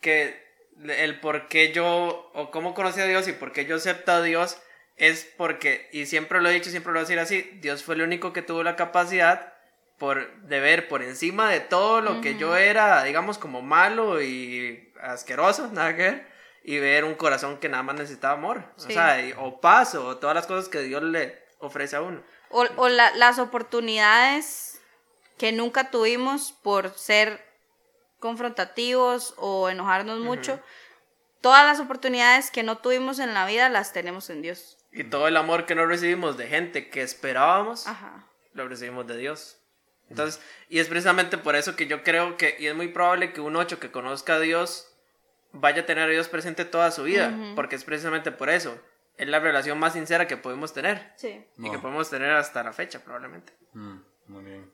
que el por qué yo, o cómo conocí a Dios y por qué yo acepto a Dios, es porque, y siempre lo he dicho, siempre lo voy a decir así, Dios fue el único que tuvo la capacidad por, de ver por encima de todo lo que yo era, digamos, como malo y asqueroso, nada que ver, y ver un corazón que nada más necesitaba amor, o sea, y- o paz, o todas las cosas que Dios le ofrece a uno. O, o la- las oportunidades que nunca tuvimos por ser confrontativos o enojarnos mucho. Todas las oportunidades que no tuvimos en la vida las tenemos en Dios. Y todo el amor que no recibimos de gente que esperábamos, Ajá. lo recibimos de Dios. Entonces, y es precisamente por eso que yo creo que, y es muy probable que un ocho que conozca a Dios vaya a tener a Dios presente toda su vida, porque es precisamente por eso. Es la relación más sincera que podemos tener Sí. y que podemos tener hasta la fecha, probablemente. Mm, muy bien.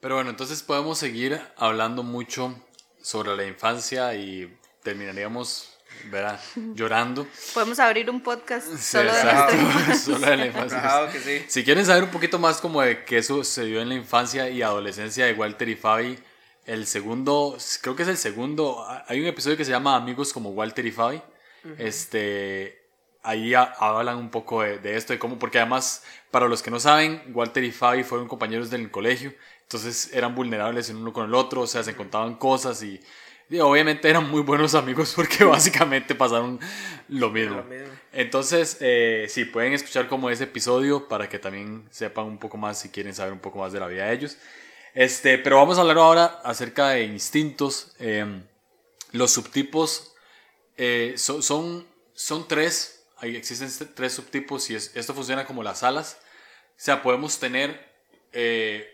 Pero bueno, entonces podemos seguir hablando mucho sobre la infancia y terminaríamos, ¿verdad? Llorando. Podemos abrir un podcast Sí, solo de nuestra Solo de la infancia. Claro que sí. Si quieren saber un poquito más como de qué sucedió en la infancia y adolescencia de Walter y Fabi, el segundo, creo que es el segundo, hay un episodio que se llama Amigos como Walter y Fabi. Este, ahí ha- hablan un poco de, de esto, de cómo, porque además, para los que no saben, Walter y Fabi fueron compañeros del colegio, entonces eran vulnerables el uno con el otro, o sea, se contaban cosas y, y obviamente eran muy buenos amigos porque básicamente pasaron lo mismo. Lo mismo. Entonces, eh, sí, pueden escuchar como ese episodio para que también sepan un poco más si quieren saber un poco más de la vida de ellos. Este, pero vamos a hablar ahora acerca de instintos. Eh, los subtipos eh, so- son, son tres, ahí existen este- tres subtipos y es- esto funciona como las alas. O sea, podemos tener, eh,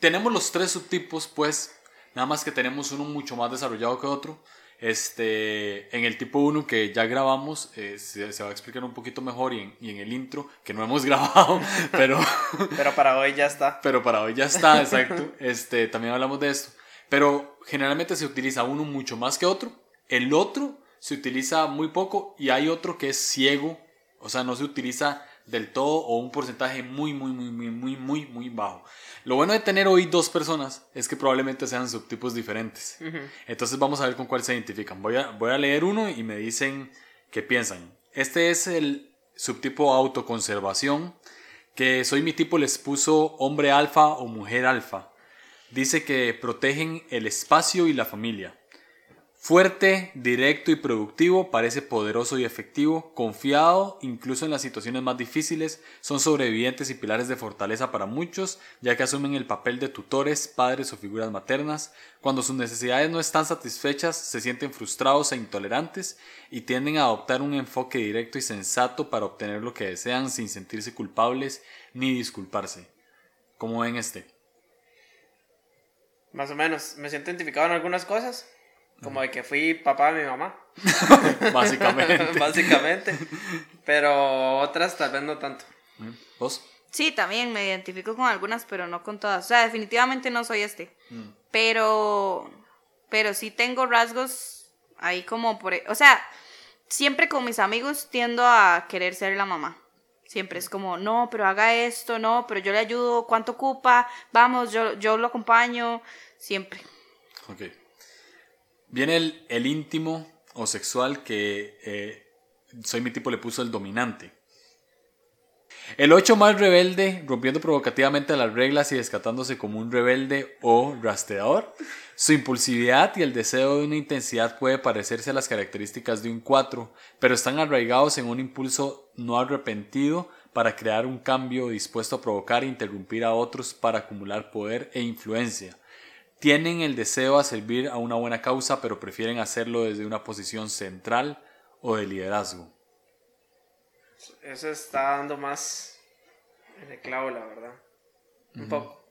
tenemos los tres subtipos, pues, nada más que tenemos uno mucho más desarrollado que otro. Este, en el tipo 1 que ya grabamos, eh, se, se va a explicar un poquito mejor y en, y en el intro, que no hemos grabado, pero... Pero para hoy ya está. Pero para hoy ya está, exacto. Este, también hablamos de esto. Pero generalmente se utiliza uno mucho más que otro. El otro se utiliza muy poco y hay otro que es ciego. O sea, no se utiliza del todo o un porcentaje muy, muy, muy, muy, muy, muy, muy bajo. Lo bueno de tener hoy dos personas es que probablemente sean subtipos diferentes. Entonces vamos a ver con cuál se identifican. Voy a, voy a leer uno y me dicen qué piensan. Este es el subtipo autoconservación que soy mi tipo les puso hombre alfa o mujer alfa. Dice que protegen el espacio y la familia. Fuerte, directo y productivo, parece poderoso y efectivo, confiado incluso en las situaciones más difíciles, son sobrevivientes y pilares de fortaleza para muchos, ya que asumen el papel de tutores, padres o figuras maternas. Cuando sus necesidades no están satisfechas, se sienten frustrados e intolerantes y tienden a adoptar un enfoque directo y sensato para obtener lo que desean sin sentirse culpables ni disculparse. ¿Cómo ven este? Más o menos. Me siento identificado en algunas cosas. Como de que fui papá de mi mamá. Básicamente. Básicamente. Pero otras tal vez no tanto. ¿Vos? Sí, también me identifico con algunas, pero no con todas. O sea, definitivamente no soy este. Pero, pero sí tengo rasgos ahí como por... e, O sea, siempre con mis amigos tiendo a querer ser la mamá. Siempre es como, no, pero haga esto, no, pero yo le ayudo, ¿cuánto ocupa? Vamos, yo, yo lo acompaño, siempre. Ok. Viene el, el íntimo o sexual que eh, soy mi tipo le puso el dominante. El 8 más rebelde, rompiendo provocativamente las reglas y descatándose como un rebelde o rastreador. Su impulsividad y el deseo de una intensidad puede parecerse a las características de un 4, pero están arraigados en un impulso no arrepentido para crear un cambio dispuesto a provocar e interrumpir a otros para acumular poder e influencia. Tienen el deseo a servir a una buena causa, pero prefieren hacerlo desde una posición central o de liderazgo. Eso está dando más en el clavo, la verdad. Un poco.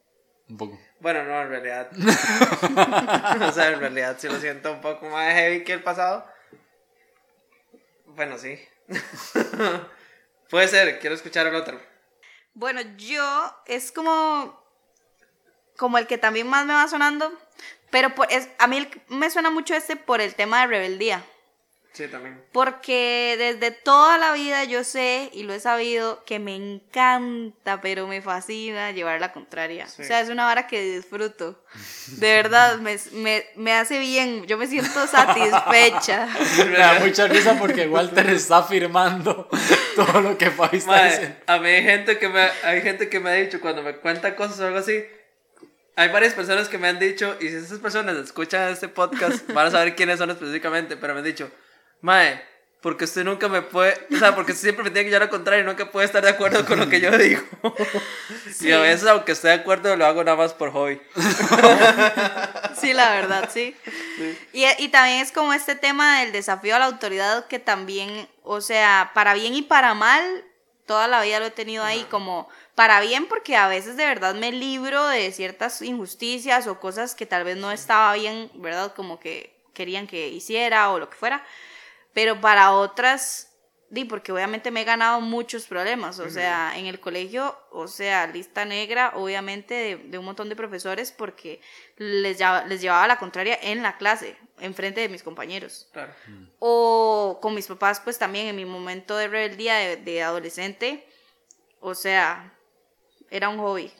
Un poco. Bueno, no, en realidad. o sea, en realidad sí lo siento un poco más heavy que el pasado. Bueno, sí. Puede ser, quiero escuchar el otro. Bueno, yo es como como el que también más me va sonando, pero por, es, a mí el- me suena mucho este por el tema de rebeldía. Sí, también. Porque desde toda la vida yo sé y lo he sabido que me encanta, pero me fascina llevar la contraria. Sí. O sea, es una vara que disfruto. De verdad, me, me, me hace bien. Yo me siento satisfecha. Me da mucha risa porque Walter está afirmando todo lo que Fabi está diciendo. a mí hay gente que me hay gente que me ha dicho cuando me cuenta cosas o algo así. Hay varias personas que me han dicho, y si esas personas escuchan este podcast, van a saber quiénes son específicamente, pero me han dicho, Mae, porque usted nunca me puede, o sea, porque usted siempre me tiene que llevar al contrario y nunca puede estar de acuerdo con lo que yo digo. Y a veces, aunque esté de acuerdo, lo hago nada más por hobby. Sí, la verdad, sí. Y, y también es como este tema del desafío a la autoridad que también, o sea, para bien y para mal, toda la vida lo he tenido ahí como para bien porque a veces de verdad me libro de ciertas injusticias o cosas que tal vez no estaba bien, ¿verdad? Como que querían que hiciera o lo que fuera. Pero para otras, di, porque obviamente me he ganado muchos problemas, o sea, en el colegio, o sea, lista negra, obviamente, de, de un montón de profesores porque les, les llevaba la contraria en la clase, enfrente de mis compañeros. Claro. O con mis papás, pues también en mi momento de rebeldía de, de adolescente, o sea, era un hobby,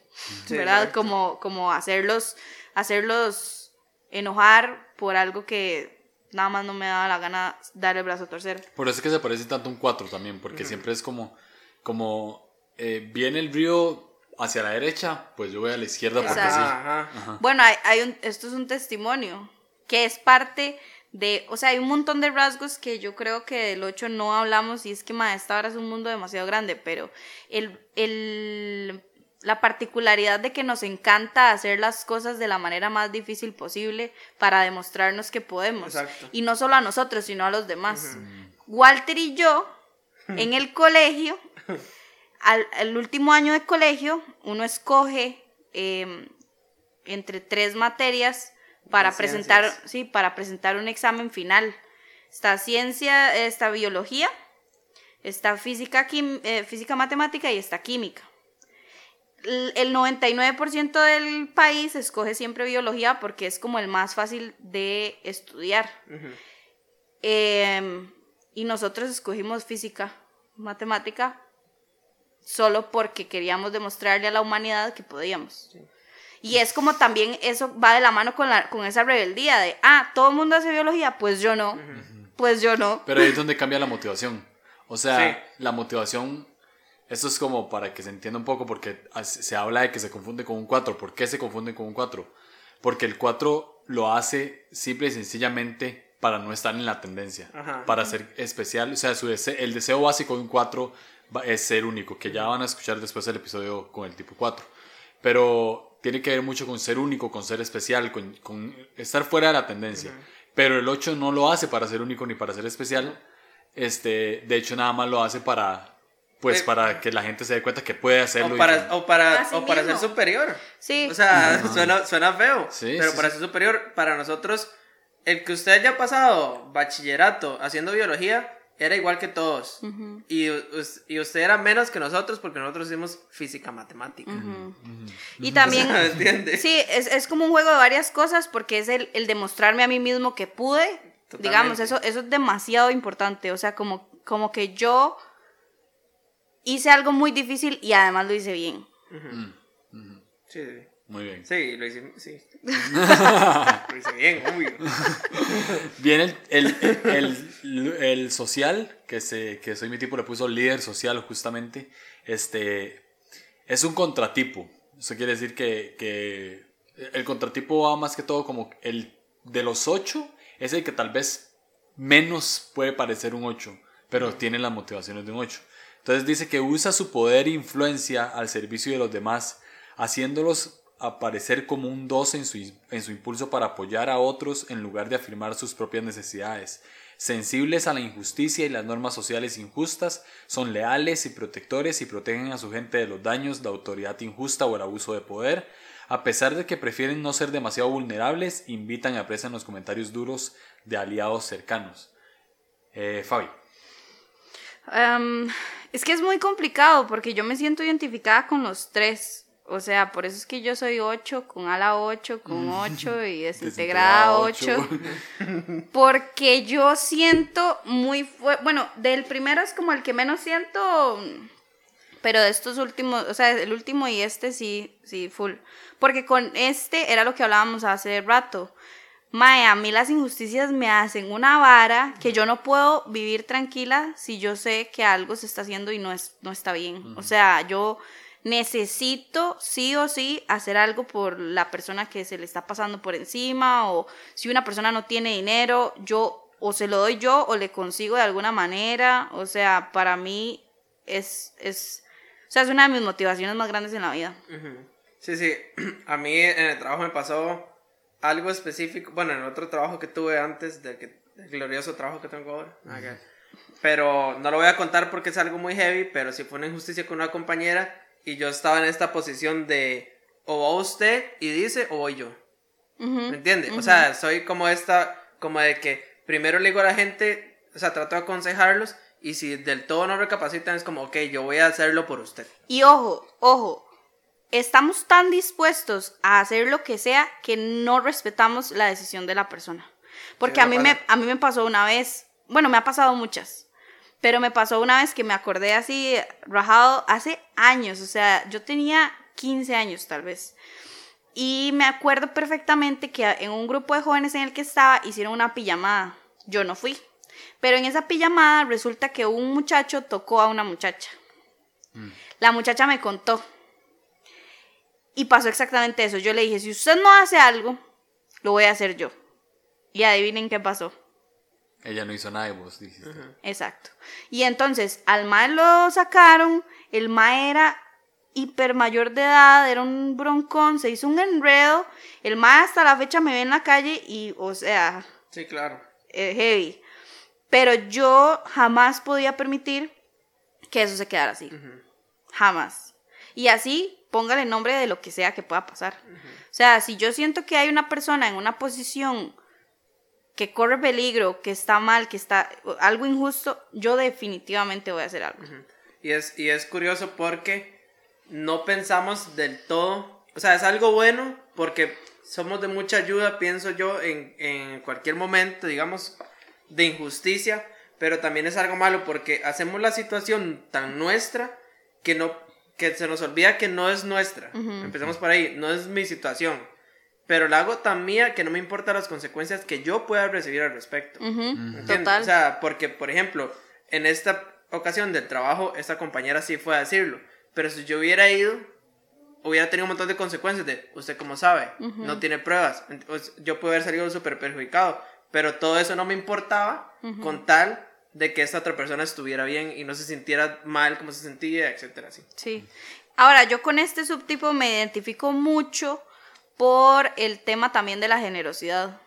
Sí, ¿verdad? correcto. Como, como hacerlos, hacerlos enojar por algo que nada más no me daba la gana dar el brazo a torcer. Por eso es que se parece tanto un 4 también, porque siempre es como, como eh, viene el río hacia la derecha, pues yo voy a la izquierda porque Exacto. sí. Ajá, ajá. Bueno, hay, hay un, esto es un testimonio que es parte de, o sea, hay un montón de rasgos que yo creo que del 8 no hablamos y es que ma, esta hora es un mundo demasiado grande, pero el, el, la particularidad de que nos encanta hacer las cosas de la manera más difícil posible para demostrarnos que podemos. Exacto. Y no solo a nosotros, sino a los demás. Walter y yo, en el colegio, al, el último año de colegio, uno escoge eh, entre tres materias para presentar, ciencias. sí, para presentar un examen final. Está ciencia, está biología, está física, quim- eh, física matemática y está química. El 99% del país escoge siempre biología porque es como el más fácil de estudiar. Em, y nosotros escogimos física, matemática, solo porque queríamos demostrarle a la humanidad que podíamos. Y es como también eso va de la mano con, la, con esa rebeldía de, ah, todo el mundo hace biología, pues yo no, pues yo no. Pero ahí es donde cambia la motivación. O sea, Sí. la motivación, esto es como para que se entienda un poco, porque se habla de que se confunde con un 4. ¿Por qué se confunde con un 4? Porque el 4 lo hace simple y sencillamente para no estar en la tendencia, Ajá. para ser especial. O sea, su dese- el deseo básico de un 4 va- es ser único, que ya van a escuchar después del episodio con el tipo 4. Pero tiene que ver mucho con ser único, con ser especial, con, con estar fuera de la tendencia. Pero el 8 no lo hace para ser único ni para ser especial. Este, de hecho, nada más lo hace para, pues, Eh, para que la gente se dé cuenta que puede hacerlo. O y para, que- o para, Así o para ser superior. Sí. O sea, suena, suena feo. Sí, pero sí, para sí. ser superior, para nosotros, el que usted haya pasado bachillerato haciendo biología era igual que todos. y, y usted era menos que nosotros porque nosotros hicimos física matemática. Y también, sí, es, es como un juego de varias cosas porque es el, el demostrarme a mí mismo que pude. Totalmente. Digamos, eso, eso es demasiado importante. O sea, como, como que yo hice algo muy difícil y además lo hice bien. Sí, sí. Muy bien. Sí, lo hice, sí. lo hice bien, obvio. Viene el, el, el, el social, que, se, que soy mi tipo, le puso líder social justamente. Este, es un contratipo. Eso quiere decir que, que el contratipo va más que todo como el de los ocho, es el que tal vez menos puede parecer un 8, pero tiene las motivaciones de un 8. Entonces dice que usa su poder e influencia al servicio de los demás, haciéndolos aparecer como un 2 en su, en su impulso para apoyar a otros en lugar de afirmar sus propias necesidades. Sensibles a la injusticia y las normas sociales injustas, son leales y protectores y protegen a su gente de los daños, la autoridad injusta o el abuso de poder. A pesar de que prefieren no ser demasiado vulnerables, invitan y aprecian los comentarios duros de aliados cercanos. Eh, Fabi. Am, es que es muy complicado porque yo me siento identificada con los tres. O sea, por eso es que yo soy 8, con ala 8, con 8 y desintegrada 8. Porque yo siento muy fuerte. Bueno, del primero es como el que menos siento. Pero de estos últimos, o sea, el último y este sí, sí, full. Porque con este era lo que hablábamos hace rato. Mae, a mí las injusticias me hacen una vara que yo no puedo vivir tranquila si yo sé que algo se está haciendo y no, es, no está bien. O sea, yo necesito sí o sí hacer algo por la persona que se le está pasando por encima o si una persona no tiene dinero, yo o se lo doy yo o le consigo de alguna manera. O sea, para mí es, es, o sea, es una de mis motivaciones más grandes en la vida. Sí, sí. A mí en el trabajo me pasó algo específico. Bueno, en otro trabajo que tuve antes del, que, del glorioso trabajo que tengo ahora. Pero no lo voy a contar porque es algo muy heavy. Pero sí fue una injusticia con una compañera. Y yo estaba en esta posición de o va usted y dice o voy yo. ¿Me entiende? O sea, soy como esta, como de que primero le digo a la gente, o sea, trato de aconsejarlos. Y si del todo no recapacitan, es como, ok, yo voy a hacerlo por usted. Y ojo, ojo, estamos tan dispuestos a hacer lo que sea que no respetamos la decisión de la persona. Porque Sí, a, mí me, a mí me pasó una vez, bueno, me ha pasado muchas, pero me pasó una vez que me acordé así, rajado, hace años, o sea, yo tenía 15 años tal vez. Y me acuerdo perfectamente que en un grupo de jóvenes en el que estaba hicieron una pijamada. Yo no fui. Pero en esa pijamada resulta que un muchacho tocó a una muchacha. La muchacha me contó. Y pasó exactamente eso. Yo le dije, si usted no hace algo, lo voy a hacer yo. Y adivinen qué pasó. Ella no hizo nada y vos dijiste. Exacto. Y entonces al mae lo sacaron, el mae era hiper mayor de edad, era un broncón, se hizo un enredo. El mae hasta la fecha me ve en la calle y, o sea, Sí, claro. eh, heavy. Pero yo jamás podía permitir que eso se quedara así. Jamás. Y así, póngale nombre de lo que sea que pueda pasar. O sea, si yo siento que hay una persona en una posición que corre peligro, que está mal, que está algo injusto, yo definitivamente voy a hacer algo. Y es, y es curioso porque no pensamos del todo, o sea, es algo bueno porque somos de mucha ayuda, pienso yo, en, en cualquier momento, digamos, de injusticia, pero también es algo malo porque hacemos la situación tan nuestra que no que se nos olvida que no es nuestra. Empecemos por ahí, no es mi situación, pero la hago tan mía que no me importan las consecuencias que yo pueda recibir al respecto. ¿Entiendes? Total. O sea, porque, por ejemplo, en esta ocasión del trabajo, esta compañera sí fue a decirlo. Pero si yo hubiera ido, hubiera tenido un montón de consecuencias de, usted como sabe, no tiene pruebas. Entonces, yo puedo haber salido súper perjudicado. Pero todo eso no me importaba con tal de que esta otra persona estuviera bien y no se sintiera mal como se sentía, etcétera, así. Sí. Ahora, yo con este subtipo me identifico mucho por el tema también de la generosidad.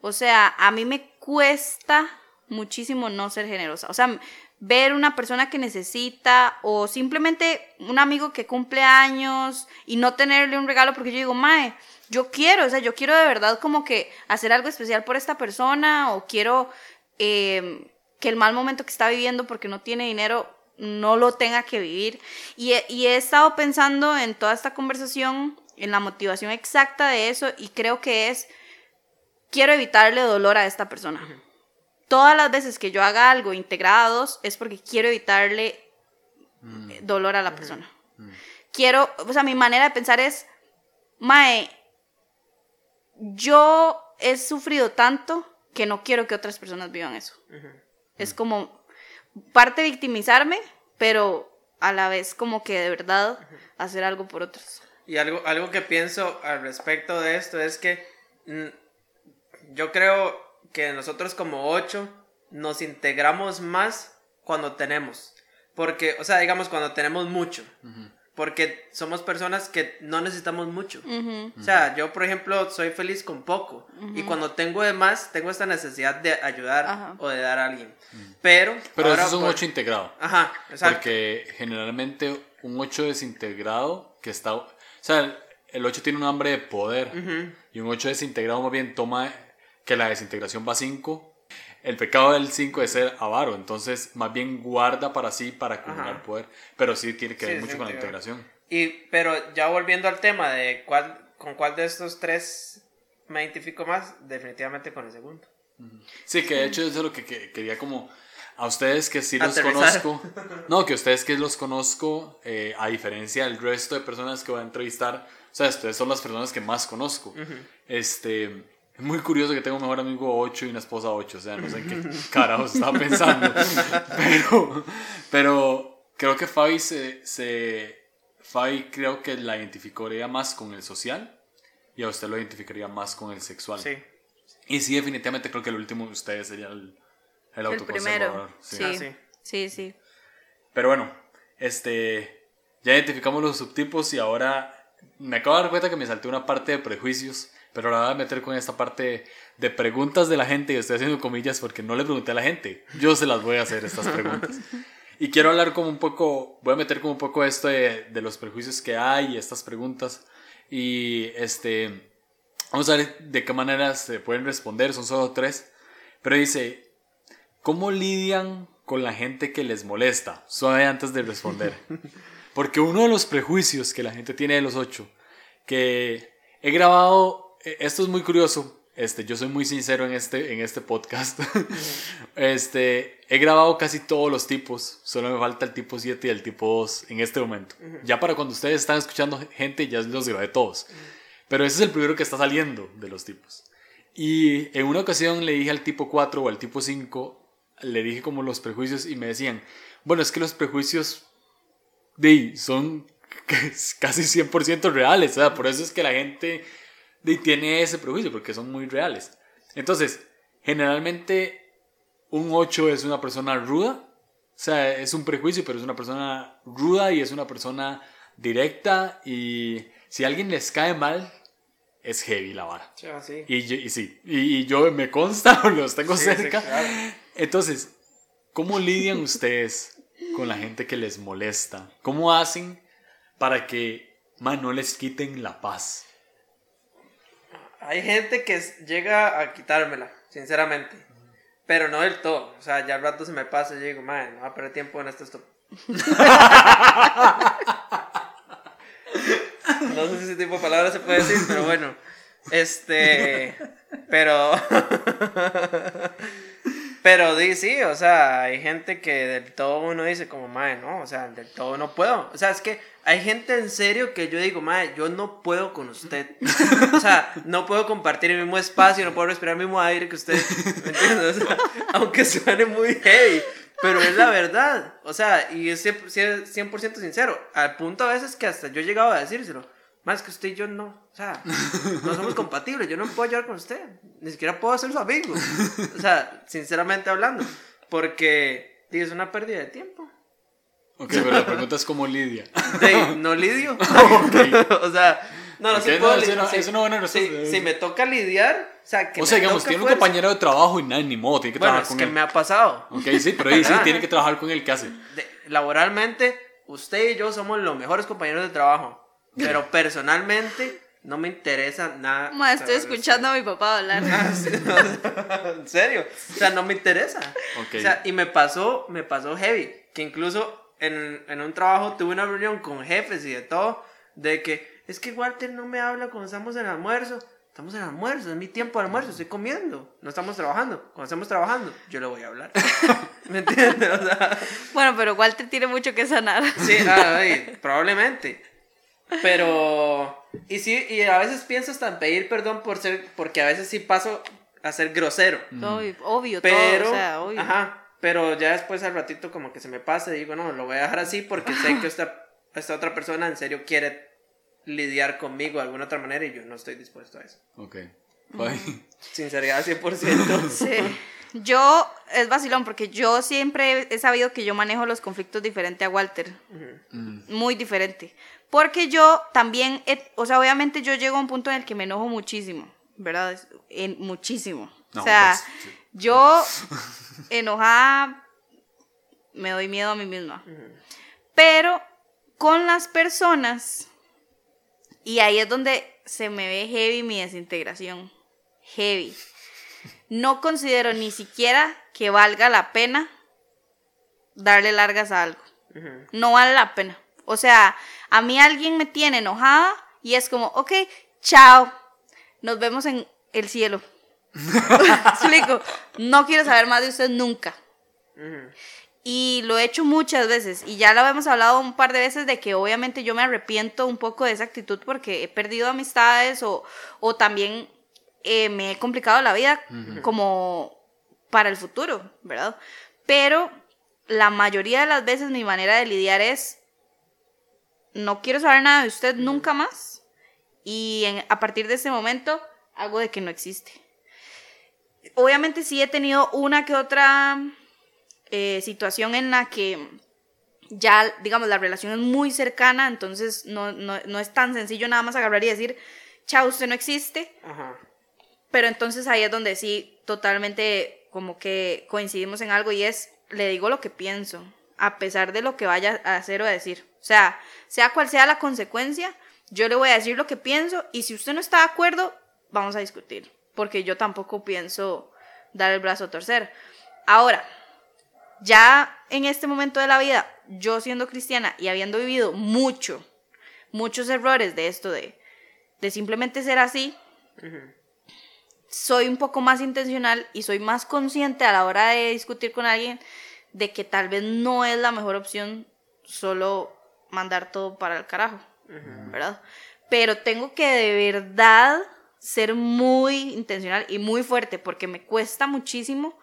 O sea, a mí me cuesta muchísimo no ser generosa. O sea, ver una persona que necesita o simplemente un amigo que cumple años y no tenerle un regalo porque yo digo, mae, yo quiero, o sea, yo quiero de verdad como que hacer algo especial por esta persona o quiero eh, que el mal momento que está viviendo porque no tiene dinero no lo tenga que vivir. Y he, y he estado pensando en toda esta conversación, en la motivación exacta de eso y creo que es, quiero evitarle dolor a esta persona. Todas las veces que yo haga algo integrados es porque quiero evitarle eh, dolor a la persona. Quiero, o sea, mi manera de pensar es, Mae, yo he sufrido tanto que no quiero que otras personas vivan eso. Es como parte victimizarme, pero a la vez como que de verdad hacer algo por otros. Y algo, algo que pienso al respecto de esto es que mm, yo creo que nosotros como ocho nos integramos más cuando tenemos. Porque, o sea, digamos, cuando tenemos mucho. Porque somos personas que no necesitamos mucho. O sea, yo, por ejemplo, soy feliz con poco. Y cuando tengo de más, tengo esta necesidad de ayudar Ajá. o de dar a alguien. Pero... Pero ahora eso es un por- 8 integrado. Ajá, exacto. Porque generalmente un 8 desintegrado que está... O sea, el 8 tiene un hambre de poder. Y un 8 desintegrado más bien toma que la desintegración va a 5. El pecado del 5 es ser avaro. Entonces, más bien guarda para sí para acumular Ajá. poder. Pero sí tiene que ver Sí, mucho con la integración. Y, pero ya volviendo al tema de cuál, con cuál de estos tres me identifico más, definitivamente con el segundo. Sí, que de hecho eso es lo que, que- quería como a ustedes que sí los Aterrizar. conozco. No, que ustedes que los conozco, eh, a diferencia del resto de personas que voy a entrevistar, o sea, ustedes son las personas que más conozco. Este, es muy curioso que tengo un mejor amigo 8 y una esposa 8, o sea, no sé en qué carajos estaba pensando. Pero, pero creo que Fabi se, se, Fabi creo que la identificaría más con el social y a usted lo identificaría más con el sexual. Sí. Y sí, definitivamente creo que el último de ustedes sería el, el El primero. sí. Sí. Ah, sí. Sí, sí. Pero bueno, este, ya identificamos los subtipos y ahora me acabo de dar cuenta que me salté una parte de prejuicios, pero la voy a meter con esta parte de preguntas de la gente y estoy haciendo comillas porque no le pregunté a la gente. Yo se las voy a hacer estas preguntas. Y quiero hablar como un poco, voy a meter como un poco esto de, de los prejuicios que hay y estas preguntas. Y este, vamos a ver de qué manera se pueden responder, son solo tres. Pero dice, ¿cómo lidian con la gente que les molesta? Suave antes de responder. Porque uno de los prejuicios que la gente tiene de los ocho, que he grabado, eh, esto es muy curioso, este, yo soy muy sincero en este, en este podcast. este, he grabado casi todos los tipos, solo me falta el tipo 7 y el tipo 2 en este momento. Ya para cuando ustedes están escuchando gente, ya los grabé todos. Pero ese es el primero que está saliendo de los tipos. Y en una ocasión le dije al tipo 4 o al tipo 5, le dije como los prejuicios y me decían, bueno, es que los prejuicios de, son casi 100% reales, sea, por eso es que la gente de, tiene ese prejuicio, porque son muy reales. Entonces, generalmente un 8 es una persona ruda, o sea, es un prejuicio, pero es una persona ruda y es una persona directa y si a alguien les cae mal, es heavy la vara. Sí, así. Y, yo- y sí, y, y yo me consta, los tengo sí, cerca. claro. Entonces, ¿cómo lidian ustedes con la gente que les molesta? ¿Cómo hacen para que, man, no les quiten la paz? Hay gente que llega a quitármela, sinceramente. Pero no del todo. O sea, ya al rato se me pasa y digo, madre, no voy a perder tiempo en esto. esto". no sé si ese tipo de palabras se puede decir, pero bueno. Este. Pero. Pero di sí, o sea, hay gente que del todo uno dice como, madre, no, o sea, del todo no puedo. O sea, es que hay gente en serio que yo digo, madre, yo no puedo con usted. O sea, no puedo compartir el mismo espacio, no puedo respirar el mismo aire que usted. ¿Me entiendes? O sea, aunque suene muy heavy, pero es la verdad. O sea, y es 100%, 100% sincero. Al punto a veces que hasta yo he a decírselo. Más que usted y yo no. O sea, no somos compatibles. Yo no puedo llevar con usted. Ni siquiera puedo ser su amigo. O sea, sinceramente hablando. Porque es una pérdida de tiempo. Ok, pero la pregunta es cómo lidia. No lidio. Ok. o sea, no, no Ok, sí no, puedo es li- una- sí, es una buena sí, respuesta. si me toca lidiar, o sea, que O sea, digamos, tiene un compañero de trabajo y nada, ni modo, tiene que Bueno, trabajar es con que él. me ha pasado. Ok, sí, pero ahí sí, tiene que trabajar con él, ¿qué hace? De- laboralmente, usted y yo somos los mejores compañeros de trabajo. Pero personalmente, no me interesa nada. Ma, estoy escuchando a mi papá hablar. Ah, sí, no, en serio. O sea, no me interesa. Ok. O sea, y me pasó, me pasó heavy. Que incluso en, en un trabajo tuve una reunión con jefes y de todo. De que es que Walter no me habla cuando estamos en el almuerzo. Estamos en el almuerzo, es mi tiempo de almuerzo, estoy comiendo. No estamos trabajando. Cuando estamos trabajando, yo le voy a hablar. ¿Me entiendes? O sea, Bueno, pero Walter tiene mucho que sanar. Sí, ah, ay, probablemente. Pero. Y sí, y a veces pienso hasta en pedir perdón por ser. Porque a veces sí paso a ser grosero. Obvio, obvio Pero. todo, o sea, obvio. Ajá. Pero ya después al ratito como que se me pasa y digo, no, lo voy a dejar así porque sé que esta, esta otra persona en serio quiere lidiar conmigo de alguna otra manera y yo no estoy dispuesto a eso. Ok. Ay. Sinceridad 100%. Sí. Yo, es vacilón, porque yo siempre he sabido que yo manejo los conflictos diferente a Walter. Mm. Muy diferente. Porque yo también, he- o sea, obviamente yo llego a un punto en el que me enojo muchísimo, ¿verdad? En- muchísimo. No, o sea, pues, sí. yo enojada me doy miedo a mí misma. Pero con las personas, y ahí es donde se me ve heavy mi desintegración. Heavy. No considero ni siquiera que valga la pena darle largas a algo. No vale la pena. O sea, a mí alguien me tiene enojada y es como, ok, chao, nos vemos en el cielo. Explico, no quiero saber más de usted nunca. Y lo he hecho muchas veces y ya lo hemos hablado un par de veces de que obviamente yo me arrepiento un poco de esa actitud porque he perdido amistades o, o también eh, me he complicado la vida como para el futuro, ¿verdad? Pero la mayoría de las veces mi manera de lidiar es no quiero saber nada de usted nunca más y en- a partir de ese momento hago de que no existe. Obviamente sí he tenido una que otra eh, situación en la que ya, digamos, la relación es muy cercana, entonces no, no, no es tan sencillo nada más agarrar y decir, chao, usted no existe, Ajá. pero entonces ahí es donde sí totalmente como que coincidimos en algo y es, le digo lo que pienso, a pesar de lo que vaya a hacer o a decir. O sea, sea cual sea la consecuencia, yo le voy a decir lo que pienso y si usted no está de acuerdo, vamos a discutir, porque yo tampoco pienso dar el brazo a torcer. Ahora, ya en este momento de la vida, yo siendo cristiana y habiendo vivido mucho, muchos errores de esto de, de simplemente ser así, soy un poco más intencional y soy más consciente a la hora de discutir con alguien de que tal vez no es la mejor opción solo mandar todo para el carajo, ¿verdad? Pero tengo que de verdad ser muy intencional y muy fuerte porque me cuesta muchísimo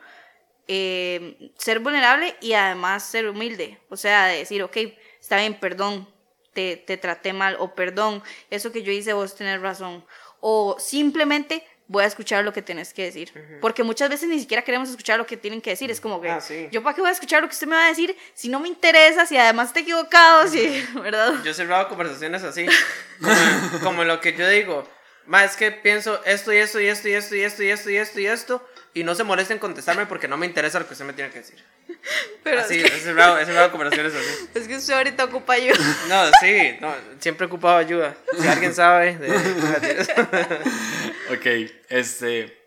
eh, ser vulnerable y además ser humilde. O sea, de decir, ok, está bien, perdón, te, te traté mal, o perdón, eso que yo hice vos tenés razón. O simplemente voy a escuchar lo que tienes que decir. Porque muchas veces ni siquiera queremos escuchar lo que tienen que decir. Es como que, Ah, sí. ¿yo para qué voy a escuchar lo que usted me va a decir si no me interesa, si además está equivocado, si, ¿verdad? Yo he cerrado conversaciones así, como, como lo que yo digo, más es que pienso esto y esto y esto y esto y esto y esto y esto y esto y no se molesten en contestarme porque no me interesa lo que usted me tiene que decir. Pero así, es, que, conversaciones así. es que usted ahorita ocupa ayuda. No, sí, no, siempre he ocupado ayuda. Si alguien sabe, de, Ok, este.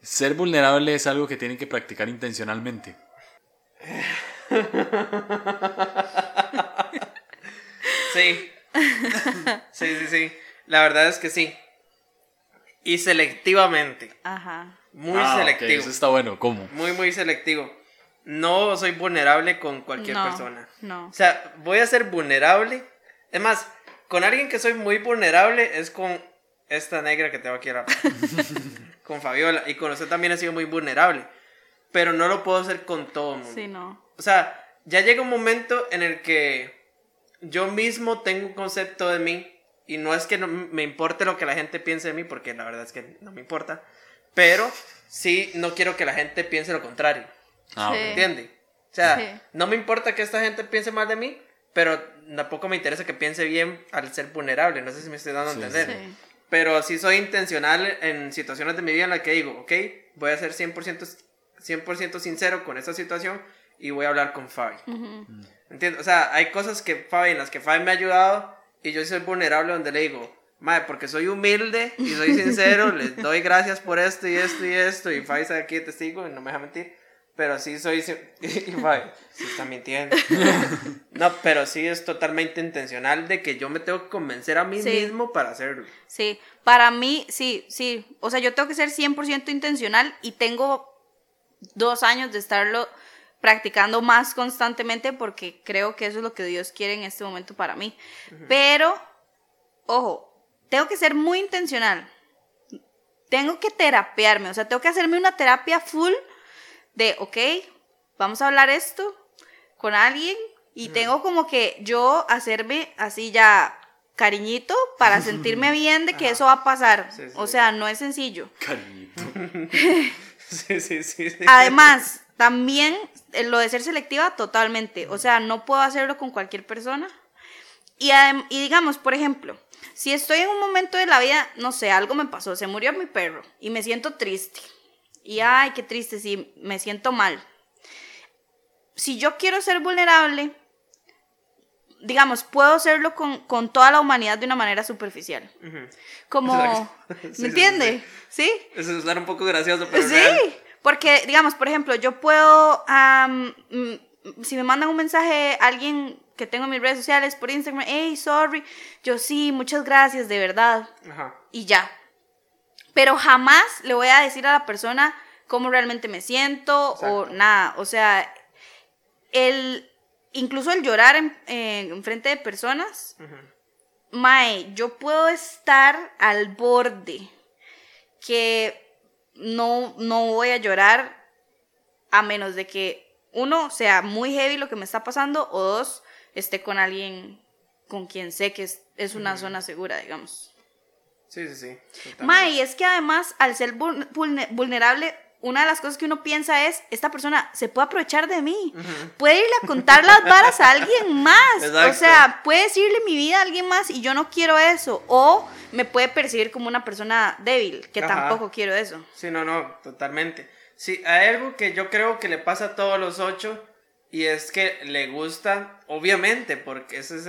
Ser vulnerable es algo que tienen que practicar intencionalmente. sí. Sí, sí, sí. La verdad es que sí. Y selectivamente. Ajá. Muy Ah, selectivo. eso está bueno. ¿Cómo? Muy, muy selectivo. No soy vulnerable con cualquier no, persona. No. O sea, voy a ser vulnerable. Es más, con alguien que soy muy vulnerable es con esta negra que tengo aquí a la con Fabiola. Y con usted también he sido muy vulnerable. Pero no lo puedo hacer con todo el mundo. Sí, no. O sea, ya llega un momento en el que yo mismo tengo un concepto de mí. Y no es que no me importe lo que la gente piense de mí, porque la verdad es que no me importa. Pero sí no quiero que la gente piense lo contrario. Ah. Sí. ¿Entiende? O sea, Sí. no me importa que esta gente piense mal de mí, pero tampoco me interesa que piense bien al ser vulnerable. No sé si me estoy dando a Sí, entender. Sí. Pero sí soy intencional en situaciones de mi vida en las que digo, ok, voy a ser 100%, 100 sincero con esta situación y voy a hablar con Fabi. ¿Entiendes? O sea, hay cosas que Fabi, en las que Fabi me ha ayudado y yo soy vulnerable donde le digo, Madre, porque soy humilde y soy sincero, les doy gracias por esto y esto y esto. Y Fabi está aquí testigo y no me deja mentir. Pero sí soy. si- Y sí está mintiendo. No, pero sí es totalmente intencional de que yo me tengo que convencer a mí Sí. mismo para hacerlo. Sí, para mí, sí, sí. O sea, yo tengo que ser 100% intencional y tengo dos años de estarlo practicando más constantemente porque creo que eso es lo que Dios quiere en este momento para mí. Pero, ojo, tengo que ser muy intencional. Tengo que terapearme, o sea, tengo que hacerme una terapia full de, ok, vamos a hablar esto con alguien y tengo como que yo hacerme así ya cariñito para sentirme bien de que eso va a pasar. Sí, sí, o sea, no es sencillo. Cariñito. Sí, sí, sí. sí. Además, también eh, lo de ser selectiva, totalmente. O sea, no puedo hacerlo con cualquier persona. Y, y digamos, por ejemplo, si estoy en un momento de la vida, no sé, algo me pasó, se murió mi perro y me siento triste. Y ay, qué triste, sí, me siento mal. Si yo quiero ser vulnerable, digamos, puedo hacerlo con, con toda la humanidad de una manera superficial. Como, Sí, ¿me entiende? ¿Sí? Eso es un poco gracioso, pero. Sí, real. porque, digamos, por ejemplo, yo puedo, mm, si me mandan un mensaje a alguien que tengo en mis redes sociales por Instagram, hey, sorry, yo sí, muchas gracias, de verdad, Ajá. y ya. Pero jamás le voy a decir a la persona cómo realmente me siento o nada. O sea, el, incluso el llorar en, en frente de personas, Ujú. Mae, yo puedo estar al borde que no, no voy a llorar a menos de que uno sea muy heavy lo que me está pasando o dos esté con alguien con quien sé que es, es una zona segura, digamos. Sí, sí, sí. totalmente. Mae, es que además al ser vul- vulne- vulnerable, una de las cosas que uno piensa es, esta persona se puede aprovechar de mí, puede irle a contar las varas a alguien más, o Exacto. sea, puede decirle mi vida a alguien más y yo no quiero eso, o me puede percibir como una persona débil, que Ajá. tampoco quiero eso. Sí, no, no, totalmente. Sí, hay algo que yo creo que le pasa a todos los ocho y es que le gusta, obviamente, porque esas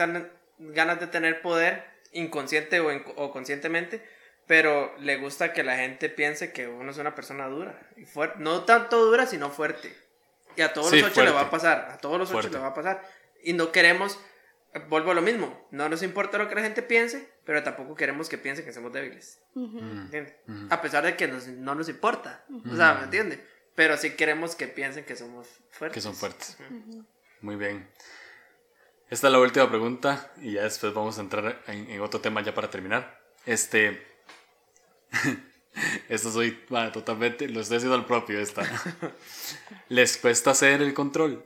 ganas de tener poder, inconsciente o, inc- o conscientemente, pero le gusta que la gente piense que uno es una persona dura y fuerte. No tanto dura, sino fuerte. Y a todos Sí, los ocho le va a pasar, a todos los ocho le va a pasar. Y no queremos, vuelvo a lo mismo, no nos importa lo que la gente piense, pero tampoco queremos que piense que somos débiles. ¿Entiendes? A pesar de que nos- no nos importa. O sea, ¿me entiendes? Pero sí queremos que piensen que somos fuertes. Que son fuertes. Muy bien. Esta es la última pregunta y ya después vamos a entrar en, en otro tema ya para terminar. Este. Esto soy ah, totalmente. Lo estoy haciendo al propio esta. ¿Les cuesta hacer el control?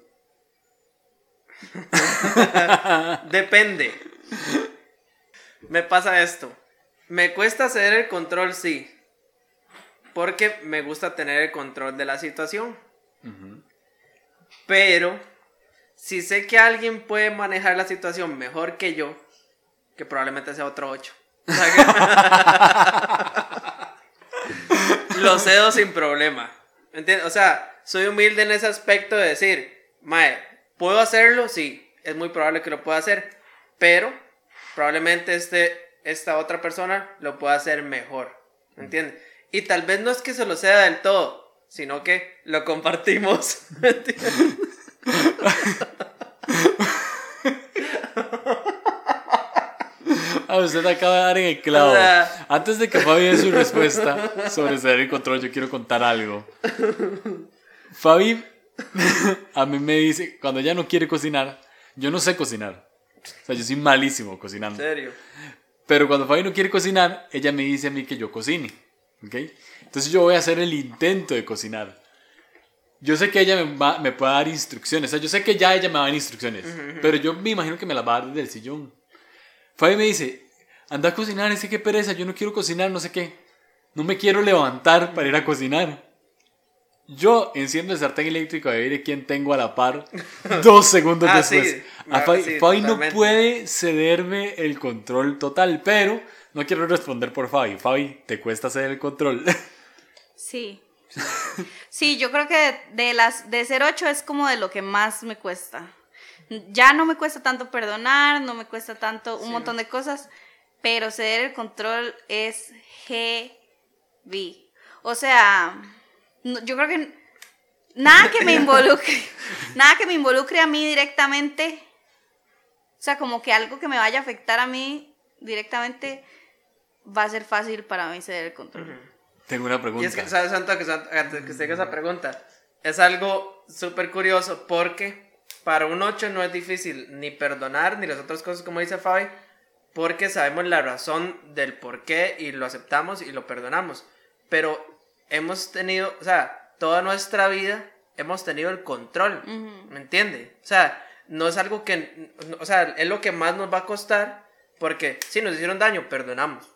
Depende. Me pasa esto. Me cuesta ceder el control, sí. porque me gusta tener el control de la situación. Pero si sé que alguien puede manejar la situación mejor que yo, que probablemente sea otro 8. Lo cedo sin problema. ¿Entiendes? O sea, soy humilde en ese aspecto de decir, Mae, ¿puedo hacerlo? Sí, es muy probable que lo pueda hacer, pero probablemente este, esta otra persona lo pueda hacer mejor. ¿Me entiendes? Y tal vez no es que se lo sea del todo, sino que lo compartimos. ¿Me entiendes? Ah, usted acaba de dar en el clavo. O sea- Antes de que Fabi dé su respuesta sobre ceder el control, yo quiero contar algo. Fabi a mí me dice, cuando ella no quiere cocinar, yo no sé cocinar. O sea, yo soy malísimo En cocinando. serio. Pero cuando Fabi no quiere cocinar, ella me dice a mí que yo cocine. ¿Ok? Entonces yo voy a hacer el intento de cocinar. Yo sé que ella me, va- me puede dar instrucciones. O sea, yo sé que ya ella me va a dar instrucciones. Pero yo me imagino que me las va a dar desde el sillón. Fabi me dice, anda a cocinar, ese que pereza, yo no quiero cocinar, no sé qué. No me quiero levantar para ir a cocinar. Yo enciendo el sartén eléctrico a ver quién tengo a la par dos segundos Ah, después. sí. A Ah, Fabi, sí, Fabi no puede cederme el control total, pero no quiero responder por Fabi. Fabi, te cuesta ceder el control. Sí. Sí, yo creo que de las de ser 8 es como de lo que más me cuesta. Ya no me cuesta tanto perdonar, no me cuesta tanto un montón de cosas, pero ceder el control es heavy. O sea, no- yo creo que nada que me involucre, nada que me involucre a mí directamente, o sea, como que algo que me vaya a afectar a mí directamente va a ser fácil para mí ceder el control. Tengo una Y pregunta. es que, ¿sabes, Santo? Que, Santo- antes que usted haga esa pregunta, es algo súper curioso porque para un 8 no es difícil ni perdonar ni las otras cosas, como dice Fabi, porque sabemos la razón del por qué y lo aceptamos y lo perdonamos. Pero hemos tenido, o sea, toda nuestra vida hemos tenido el control, ¿me entiende? O sea, no es algo que, o sea, es lo que más nos va a costar porque si nos hicieron daño, perdonamos,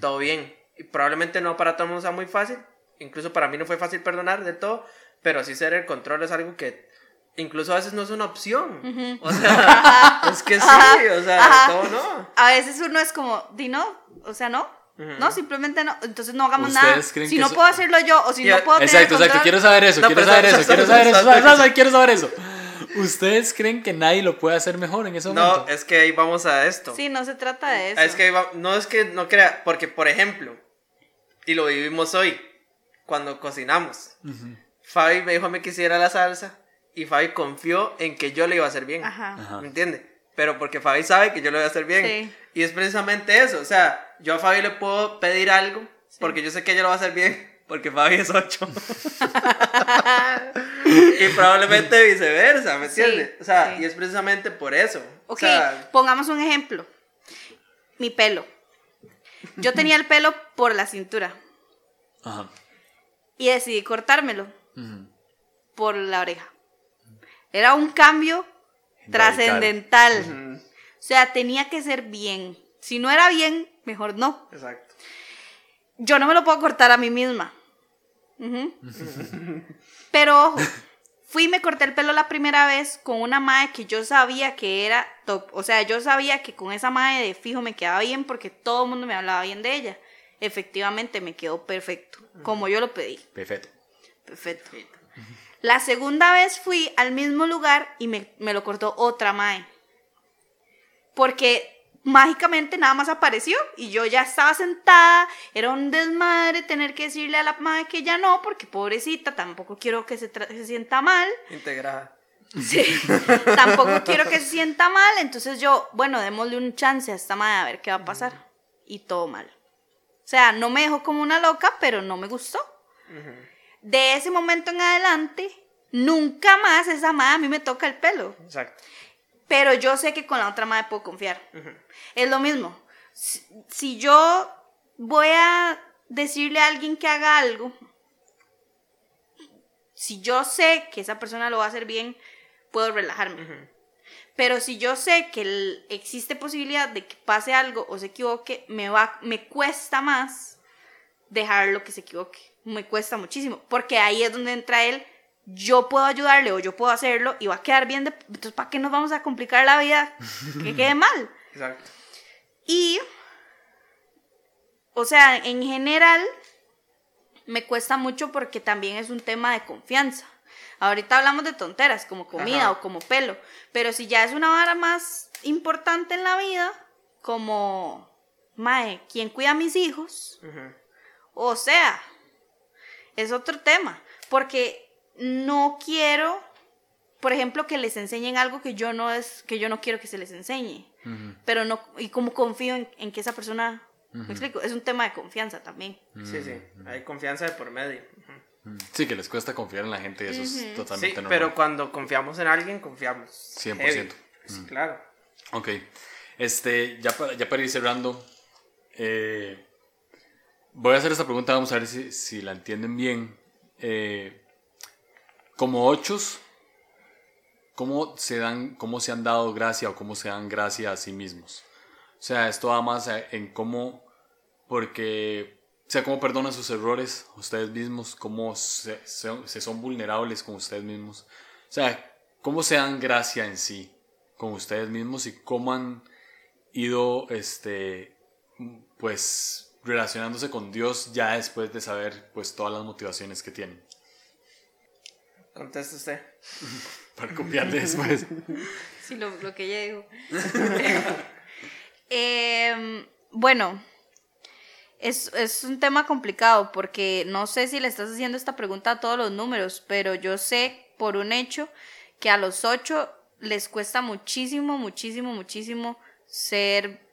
todo bien. Y probablemente no para todo el mundo sea muy fácil, incluso para mí no fue fácil perdonar de todo, pero sí ser el control es algo que incluso a veces no es una opción. O sea, es que sí, o sea, Ajá. todo no. A veces uno es como, di no, o sea, no. No, simplemente no. Entonces no hagamos ¿Ustedes nada. Si no eso- puedo hacerlo yo o si no puedo tener Exacto, el exacto. Quiero saber eso, No, quiero saber sa- eso, quiero sa- saber eso. Quiero saber eso. ¿Ustedes creen que nadie lo puede hacer mejor en ese momento? No, es que ahí vamos a esto. Sí, no se trata de eso. Es que va- no es que no crea, porque por ejemplo, y lo vivimos hoy, cuando cocinamos, Fabi me dijo a mí que hiciera la salsa y Fabi confió en que yo le iba a hacer bien. Ajá. Ajá. ¿Me entiende? Pero porque Fabi sabe que yo le voy a hacer bien. Sí. Y es precisamente eso. O sea, yo a Fabi le puedo pedir algo porque yo sé que ella lo va a hacer bien. Porque Fabi es 8. y probablemente viceversa, ¿me Sí, entiendes? o sea, sí. y es precisamente por eso. O Ok, sea, pongamos un ejemplo. Mi pelo. Yo tenía el pelo por la cintura Ajá. y decidí cortármelo por la oreja. Era un cambio Trascendental. O sea, tenía que ser bien. Si no era bien, mejor no. exacto. Yo no me lo puedo cortar a mí misma. Pero ojo, fui y me corté el pelo la primera vez con una madre que yo sabía que era top. O sea, yo sabía que con esa madre de fijo me quedaba bien porque todo el mundo me hablaba bien de ella. Efectivamente, me quedó perfecto, como yo lo pedí. Perfecto. Perfecto. La segunda vez fui al mismo lugar y me, me lo cortó otra mae. Porque mágicamente nada más apareció y yo ya estaba sentada. Era un desmadre tener que decirle a la mae que ya no, porque pobrecita, tampoco quiero que se, se sienta mal. Integrada. Sí, tampoco quiero que se sienta mal. Entonces yo, bueno, démosle un chance a esta madre a ver qué va a pasar. Y todo mal. O sea, no me dejó como una loca, pero no me gustó. De ese momento en adelante, nunca más esa madre a mí me toca el pelo. Exacto. Pero yo sé que con la otra madre puedo confiar. Es lo mismo. Si, si yo voy a decirle a alguien que haga algo, si yo sé que esa persona lo va a hacer bien, puedo relajarme. Pero si yo sé que el- existe posibilidad de que pase algo o se equivoque, me, va, me cuesta más dejarlo que se equivoque. Me cuesta muchísimo, porque ahí es donde entra él, yo puedo ayudarle o yo puedo hacerlo y va a quedar bien, de, entonces ¿para qué nos vamos a complicar la vida que quede mal? Exacto. Y, o sea, en general, me cuesta mucho porque también es un tema de confianza. Ahorita hablamos de tonteras, como comida Ajá. o como pelo, pero si ya es una vara más importante en la vida, como, mae, ¿quién cuida a mis hijos? O sea, es otro tema, porque no quiero, por ejemplo, que les enseñen algo que yo no es, que yo no quiero que se les enseñe, pero no, y como confío en, en que esa persona, me explico, es un tema de confianza también. Sí, sí. Hay confianza de por medio. Ujú. Sí, que les cuesta confiar en la gente y eso es Sí, totalmente normal. pero cuando confiamos en alguien, confiamos. 100%. heavy. Sí, claro. Ok. Este, ya para, ya para ir cerrando, eh, voy a hacer esta pregunta, vamos a ver si, si la entienden bien. Eh, como ochos, ¿cómo se, dan, ¿cómo se han dado gracia o cómo se dan gracia a sí mismos? O sea, esto va más en cómo, porque, o sea, cómo perdonan sus errores ustedes mismos, cómo se, se- se son vulnerables con ustedes mismos. O sea, cómo se dan gracia en sí con ustedes mismos y cómo han ido, este, pues, relacionándose con Dios ya después de saber, pues, todas las motivaciones que tienen. Contesta usted. Para copiarle después. Sí, lo, lo que ella dijo. Em, bueno, es, es un tema complicado porque no sé si le estás haciendo esta pregunta a todos los números, pero yo sé por un hecho que a los ocho les cuesta muchísimo, muchísimo, muchísimo ser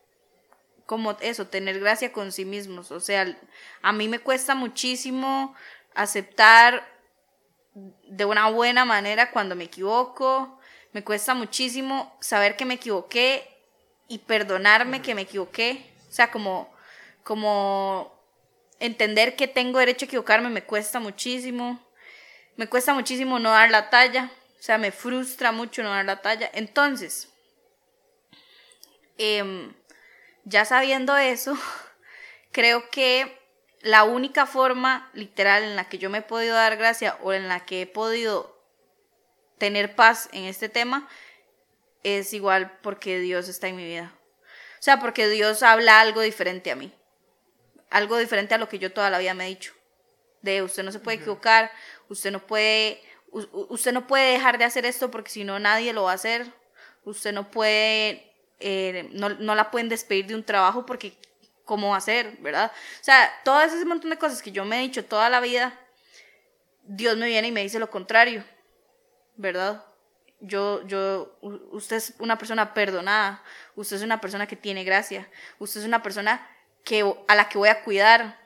como eso, tener gracia con sí mismos. O sea, a mí me cuesta muchísimo aceptar de una buena manera cuando me equivoco. Me cuesta muchísimo saber que me equivoqué y perdonarme que me equivoqué. O sea, como, como entender que tengo derecho a equivocarme me cuesta muchísimo. Me cuesta muchísimo no dar la talla. O sea, me frustra mucho no dar la talla. Entonces, em, ya sabiendo eso, creo que la única forma literal en la que yo me he podido dar gracia o en la que he podido tener paz en este tema es igual porque Dios está en mi vida. O sea, porque Dios habla algo diferente a mí. Algo diferente a lo que yo toda la vida me he dicho. De usted no se puede equivocar, usted no puede, usted no puede dejar de hacer esto porque si no nadie lo va a hacer. Usted no puede, eh, no, no la pueden despedir de un trabajo porque cómo ser, ¿verdad? O sea, todo ese montón de cosas que yo me he dicho toda la vida, Dios me viene y me dice lo contrario, ¿verdad? Yo, yo, usted es una persona perdonada, usted es una persona que tiene gracia, usted es una persona que, a la que voy a cuidar,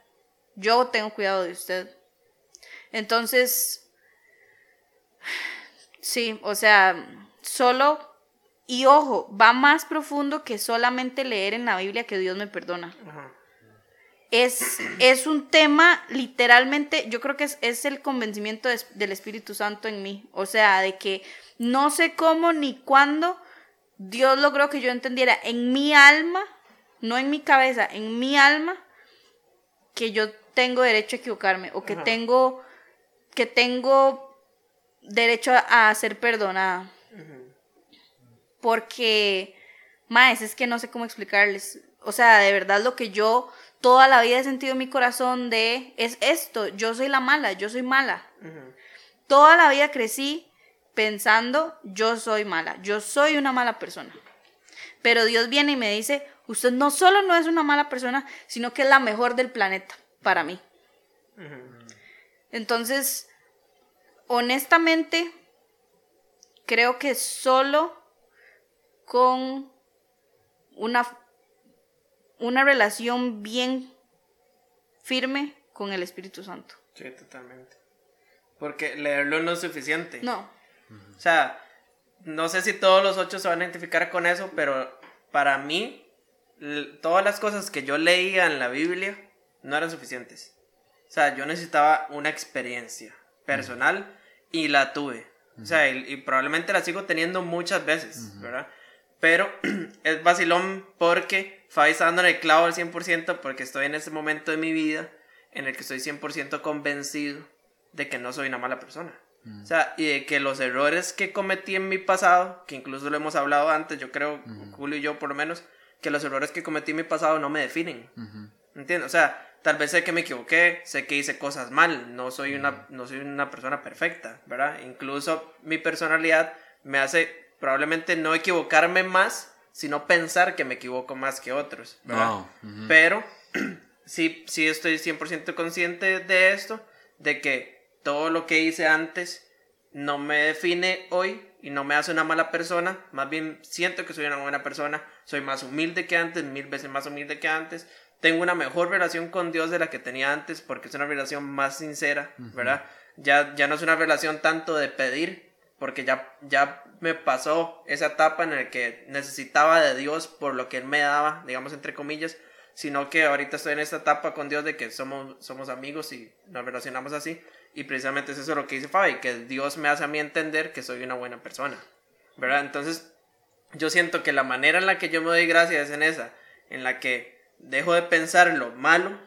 yo tengo cuidado de usted. Entonces, sí, o sea, solo, y ojo, va más profundo que solamente leer en la Biblia que Dios me perdona Ajá. es, es un tema literalmente, yo creo que es, es el convencimiento del Espíritu Santo en mí. O sea, de que no sé cómo ni cuándo Dios logró que yo entendiera en mi alma, no en mi cabeza, en mi alma, que yo tengo derecho a equivocarme o que Ajá. tengo, que tengo derecho a, a ser perdonada. Porque, más, es que no sé cómo explicarles. O sea, de verdad lo que yo toda la vida he sentido en mi corazón de es esto, yo soy la mala, yo soy mala. Toda la vida crecí pensando, yo soy mala, yo soy una mala persona. Pero Dios viene y me dice, usted no solo no es una mala persona, sino que es la mejor del planeta para mí. Entonces, honestamente, creo que solo con una, una relación bien firme con el Espíritu Santo. Sí, totalmente. Porque leerlo no es suficiente. No, O sea, no sé si todos los ocho se van a identificar con eso, pero para mí, todas las cosas que yo leía en la Biblia no eran suficientes. O sea, yo necesitaba una experiencia personal y la tuve. O sea, y, y probablemente la sigo teniendo muchas veces, ¿verdad? Pero es vacilón porque Fabi está dando en el clavo al 100% porque estoy en ese momento de mi vida en el que estoy 100% convencido de que no soy una mala persona. O sea, y de que los errores que cometí en mi pasado, que incluso lo hemos hablado antes, yo creo, Julio y yo por lo menos, que los errores que cometí en mi pasado no me definen. ¿Entiendes? O sea, tal vez sé que me equivoqué, sé que hice cosas mal, no soy una, no soy una persona perfecta, ¿verdad? Incluso mi personalidad me hace probablemente no equivocarme más, sino pensar que me equivoco más que otros, ¿verdad? Pero sí, sí estoy 100% consciente de esto, de que todo lo que hice antes no me define hoy y no me hace una mala persona, más bien siento que soy una buena persona, soy más humilde que antes, mil veces más humilde que antes, tengo una mejor relación con Dios de la que tenía antes porque es una relación más sincera, ¿verdad? Ya, ya no es una relación tanto de pedir, porque ya, ya me pasó esa etapa en la que necesitaba de Dios por lo que Él me daba, digamos entre comillas, sino que ahorita estoy en esta etapa con Dios de que somos, somos amigos y nos relacionamos así. Y precisamente es eso lo que dice Fabi, que Dios me hace a mí entender que soy una buena persona. ¿Verdad? Entonces, yo siento que la manera en la que yo me doy gracias es en esa, en la que dejo de pensar lo malo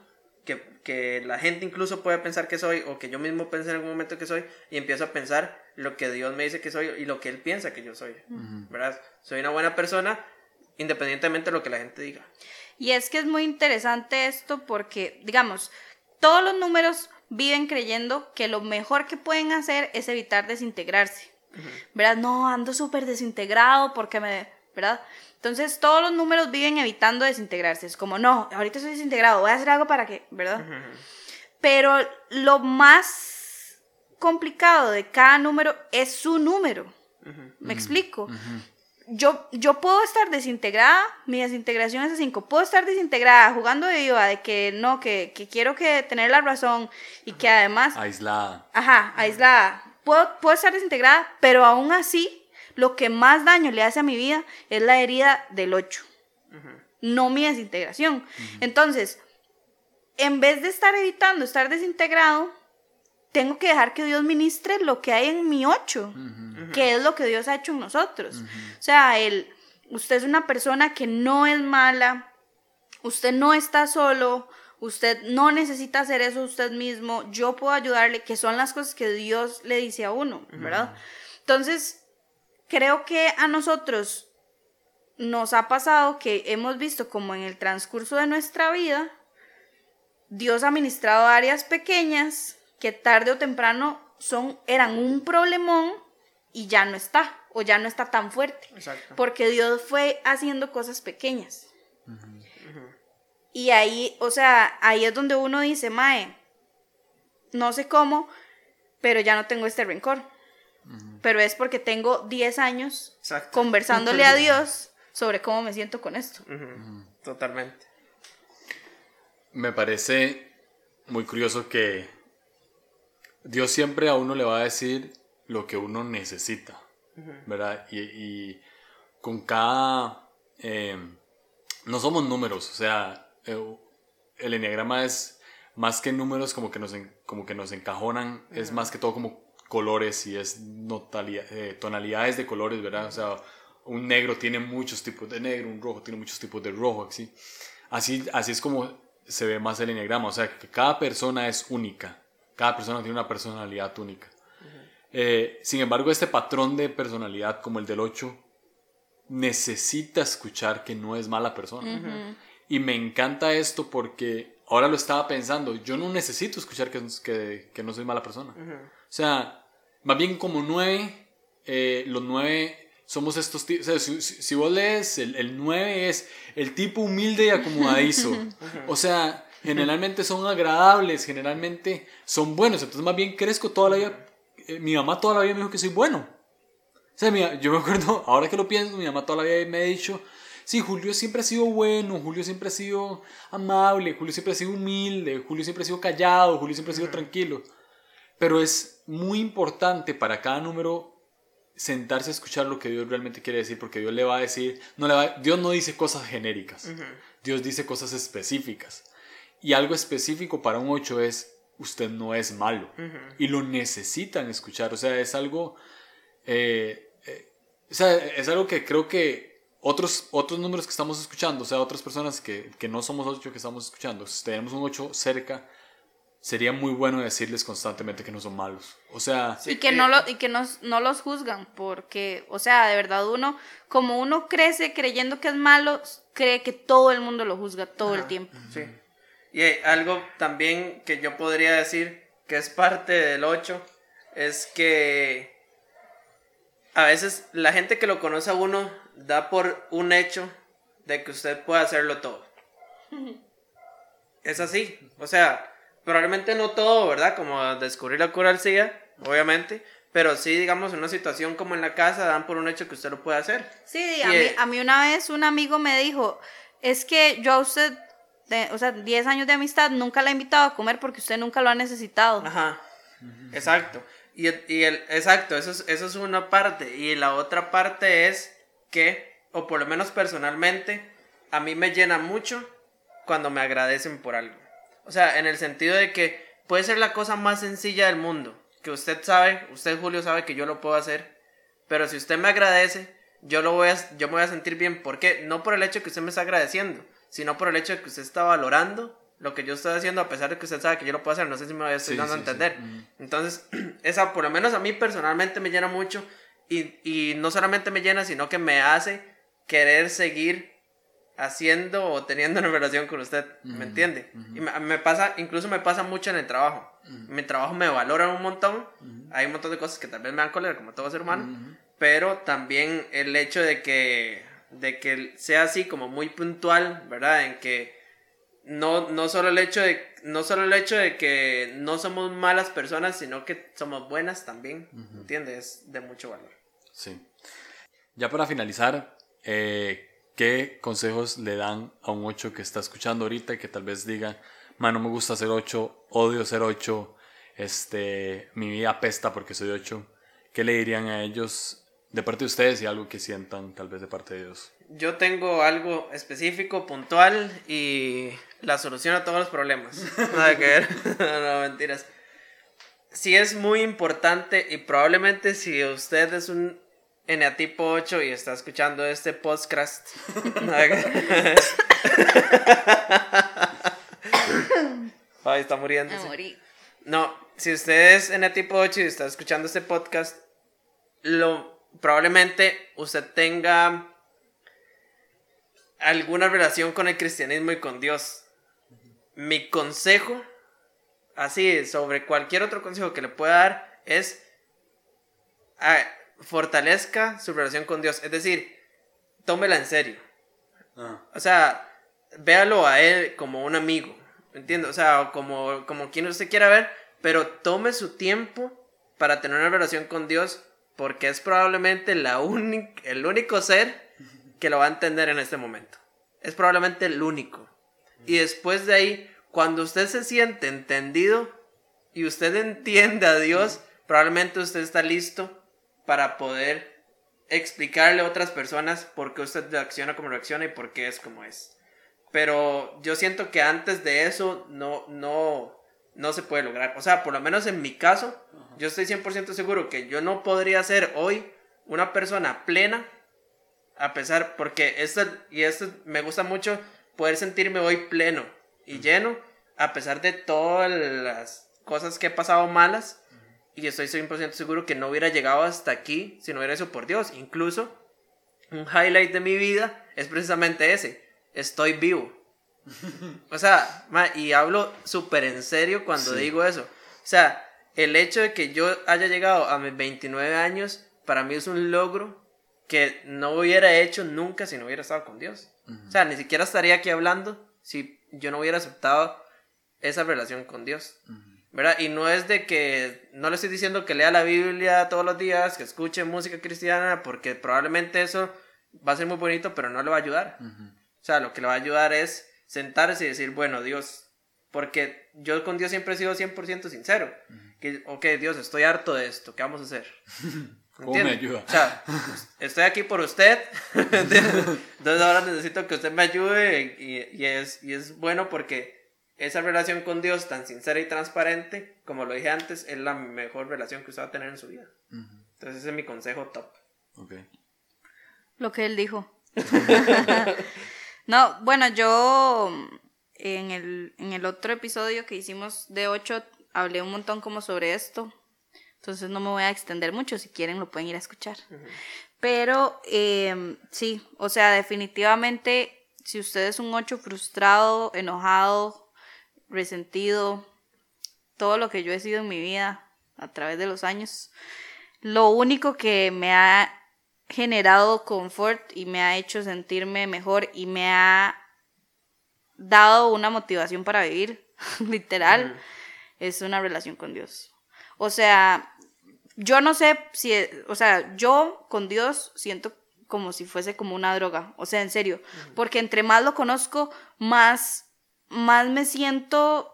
que, la gente incluso puede pensar que soy o que yo mismo pensé en algún momento que soy y empiezo a pensar lo que Dios me dice que soy y lo que Él piensa que yo soy. ¿Verdad? Soy una buena persona independientemente de lo que la gente diga. Y es que es muy interesante esto porque, digamos, todos los números viven creyendo que lo mejor que pueden hacer es evitar desintegrarse. ¿Verdad? No, ando súper desintegrado porque me... ¿Verdad? Entonces todos los números viven evitando desintegrarse. Es como, no, ahorita estoy desintegrado, voy a hacer algo para que, ¿verdad? Pero lo más complicado de cada número es su número. ¿Me explico? yo, yo puedo estar desintegrada, mi desintegración es a 5, puedo estar desintegrada jugando de viva, de que no, que, que quiero que tener la razón y que además... Aislada. Ajá, aislada. Puedo, puedo estar desintegrada, pero aún así, lo que más daño le hace a mi vida es la herida del 8, no mi desintegración. Entonces, en vez de estar evitando estar desintegrado, tengo que dejar que Dios ministre lo que hay en mi 8 que es lo que Dios ha hecho en nosotros. O sea, el, usted es una persona que no es mala, usted no está solo, usted no necesita hacer eso usted mismo, yo puedo ayudarle, que son las cosas que Dios le dice a uno, ¿verdad? Entonces, creo que a nosotros nos ha pasado que hemos visto como en el transcurso de nuestra vida, Dios ha ministrado áreas pequeñas que tarde o temprano son, eran un problemón y ya no está, o ya no está tan fuerte. Porque Dios fue haciendo cosas pequeñas. Y ahí, o sea, ahí es donde uno dice, Mae, no sé cómo, pero ya no tengo este rencor. Pero es porque tengo 10 años conversándole a Dios sobre cómo me siento con esto. Totalmente. Me parece muy curioso que Dios siempre a uno le va a decir lo que uno necesita, ¿verdad? Y, con cada... Eh, no somos números, o sea, eh, el enneagrama es más que números como que nos, como que nos encajonan, es más que todo como colores y es eh, tonalidades de colores, ¿verdad? O sea, un negro tiene muchos tipos de negro, un rojo tiene muchos tipos de rojo, ¿sí? Así, así es como se ve más el enneagrama, o sea, que cada persona es única, cada persona tiene una personalidad única. Eh, sin embargo, este patrón de personalidad como el del 8 necesita escuchar que no es mala persona. Y me encanta esto porque ahora lo estaba pensando, yo no necesito escuchar que, que, que no soy mala persona. O sea, más bien como 9, eh, los 9 somos estos tipos, o sea, si, vos lees, el, el 9 es el tipo humilde y acomodadizo. o sea, generalmente son agradables, generalmente son buenos. Entonces, más bien crezco toda la vida eh, mi mamá toda la vida me dijo que soy bueno. O sea, yo me acuerdo, ahora que lo pienso, mi mamá toda la vida me ha dicho, sí, Julio siempre ha sido bueno, Julio siempre ha sido amable, Julio siempre ha sido humilde, Julio siempre ha sido callado, Julio siempre ha sido tranquilo. Pero es muy importante para cada número sentarse a escuchar lo que Dios realmente quiere decir, porque Dios le va a decir, no le va, Dios no dice cosas genéricas, Dios dice cosas específicas. Y algo específico para un 8 es, usted no es malo. Y lo necesitan escuchar. O sea, es algo... Eh, eh, o sea, es algo que creo que otros, otros números que estamos escuchando, o sea, otras personas que, que no somos ocho que estamos escuchando, si tenemos un 8 cerca, sería muy bueno decirles constantemente que no son malos. O sea, y que, no, lo, y que no, no, los juzgan, porque, o sea, de verdad uno, como uno crece creyendo que es malo, cree que todo el mundo lo juzga todo el tiempo. Sí. Y hay algo también que yo podría decir que es parte del 8, es que a veces la gente que lo conoce a uno da por un hecho de que usted puede hacerlo todo. Es así, o sea, probablemente no todo, ¿verdad? Como descubrir la cura al SIDA, obviamente. Pero sí, digamos, en una situación como en la casa, dan por un hecho que usted lo puede hacer. Sí, a, mí, eh, a mí una vez un amigo me dijo, es que yo a usted, o sea, 10 años de amistad, nunca la he invitado a comer porque usted nunca lo ha necesitado. Ajá, exacto. Y, y el, exacto, eso es, eso es una parte. Y la otra parte es que, o por lo menos personalmente, a mí me llena mucho cuando me agradecen por algo. O sea, en el sentido de que puede ser la cosa más sencilla del mundo, que usted sabe, usted Julio sabe que yo lo puedo hacer, pero si usted me agradece, yo, lo voy a, yo me voy a sentir bien. ¿Por qué? No por el hecho de que usted me está agradeciendo, sino por el hecho de que usted está valorando lo que yo estoy haciendo a pesar de que usted sabe que yo lo puedo hacer. No sé si me estoy dando a entender. Entonces, esa por lo menos a mí personalmente me llena mucho y, y no solamente me llena, sino que me hace querer seguir haciendo o teniendo una relación con usted, ¿me entiende? Y me, pasa, incluso me pasa mucho en el trabajo. Mi trabajo me valora un montón, hay un montón de cosas que tal vez me dan cólera, como todo ser humano, pero también el hecho de que, de que sea así como muy puntual, ¿verdad? En que no, no, solo el hecho de, no solo el hecho de que no somos malas personas, sino que somos buenas también, ¿me entiendes? Es de mucho valor. Sí. Ya para finalizar, eh, ¿Qué consejos le dan a un 8 que está escuchando ahorita y que tal vez diga, man, no me gusta ser 8, odio ser 8, este, mi vida apesta porque soy 8? ¿Qué le dirían a ellos de parte de ustedes y algo que sientan tal vez de parte de ellos? Yo tengo algo específico, puntual y la solución a todos los problemas. Nada que ver, no mentiras. Sí es muy importante y probablemente si usted es un Eneatipo 8 y está escuchando este podcast. Ay, está muriendo. No, si usted es Eneatipo 8 y está escuchando este podcast, lo, probablemente usted tenga alguna relación con el cristianismo y con Dios. Mi consejo, así, sobre cualquier otro consejo que le pueda dar, es fortalezca su relación con Dios. Es decir, tómela en serio. Ah. O sea, véalo a él como un amigo. ¿Entiendes? O sea, como, como quien usted quiera ver, pero tome su tiempo para tener una relación con Dios porque es probablemente la el único ser que lo va a entender en este momento. Es probablemente el único. Y después de ahí, cuando usted se siente entendido y usted entiende a Dios, probablemente usted está listo para poder explicarle a otras personas por qué usted reacciona como reacciona y por qué es como es. Pero yo siento que antes de eso no, no, no se puede lograr. O sea, por lo menos en mi caso, yo estoy 100% seguro que yo no podría ser hoy una persona plena, a pesar, porque esto, y esto me gusta mucho, poder sentirme hoy pleno y lleno, a pesar de todas las cosas que he pasado malas, y estoy 100% seguro que no hubiera llegado hasta aquí si no hubiera eso por Dios. Incluso un highlight de mi vida es precisamente ese. Estoy vivo. O sea, y hablo súper en serio cuando digo eso. O sea, el hecho de que yo haya llegado a mis 29 años, para mí es un logro que no hubiera hecho nunca si no hubiera estado con Dios. O sea, ni siquiera estaría aquí hablando si yo no hubiera aceptado esa relación con Dios. ¿Verdad? Y no es de que, no le estoy diciendo que lea la Biblia todos los días, que escuche música cristiana, porque probablemente eso va a ser muy bonito, pero no le va a ayudar. O sea, lo que le va a ayudar es sentarse y decir, bueno, Dios, porque yo con Dios siempre he sido 100% sincero. Que, ok, Dios, estoy harto de esto, ¿qué vamos a hacer? ¿Cómo me ayuda? O sea, estoy aquí por usted, entonces ahora necesito que usted me ayude y, es, y es bueno porque esa relación con Dios tan sincera y transparente, como lo dije antes, es la mejor relación que usted va a tener en su vida. Entonces ese es mi consejo top. Lo que él dijo. no, bueno, yo en el, en el otro episodio que hicimos de 8 hablé un montón como sobre esto. Entonces no me voy a extender mucho, si quieren lo pueden ir a escuchar. Pero em, sí, o sea, definitivamente si usted es un 8 frustrado, enojado, resentido, todo lo que yo he sido en mi vida a través de los años, lo único que me ha generado confort y me ha hecho sentirme mejor y me ha dado una motivación para vivir, literal, es una relación con Dios. O sea, yo no sé si, o sea, yo con Dios siento como si fuese como una droga, o sea, en serio, porque entre más lo conozco, más, más me siento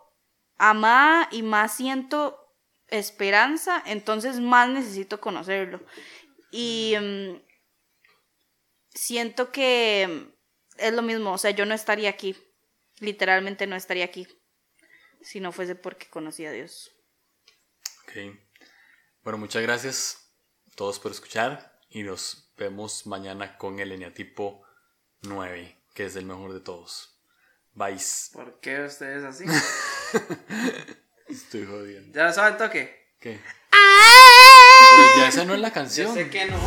amada y más siento esperanza, entonces más necesito conocerlo. Y mm, siento que es lo mismo, o sea, yo no estaría aquí, literalmente no estaría aquí, si no fuese porque conocí a Dios. Ok. Bueno, muchas gracias a todos por escuchar y nos vemos mañana con el eneatipo 9, que es el mejor de todos. Bye. ¿Por qué ustedes así? Estoy jodiendo. ¿Ya lo saben toque? ¿Qué? Pero ya esa no es la Yo canción. sé que no.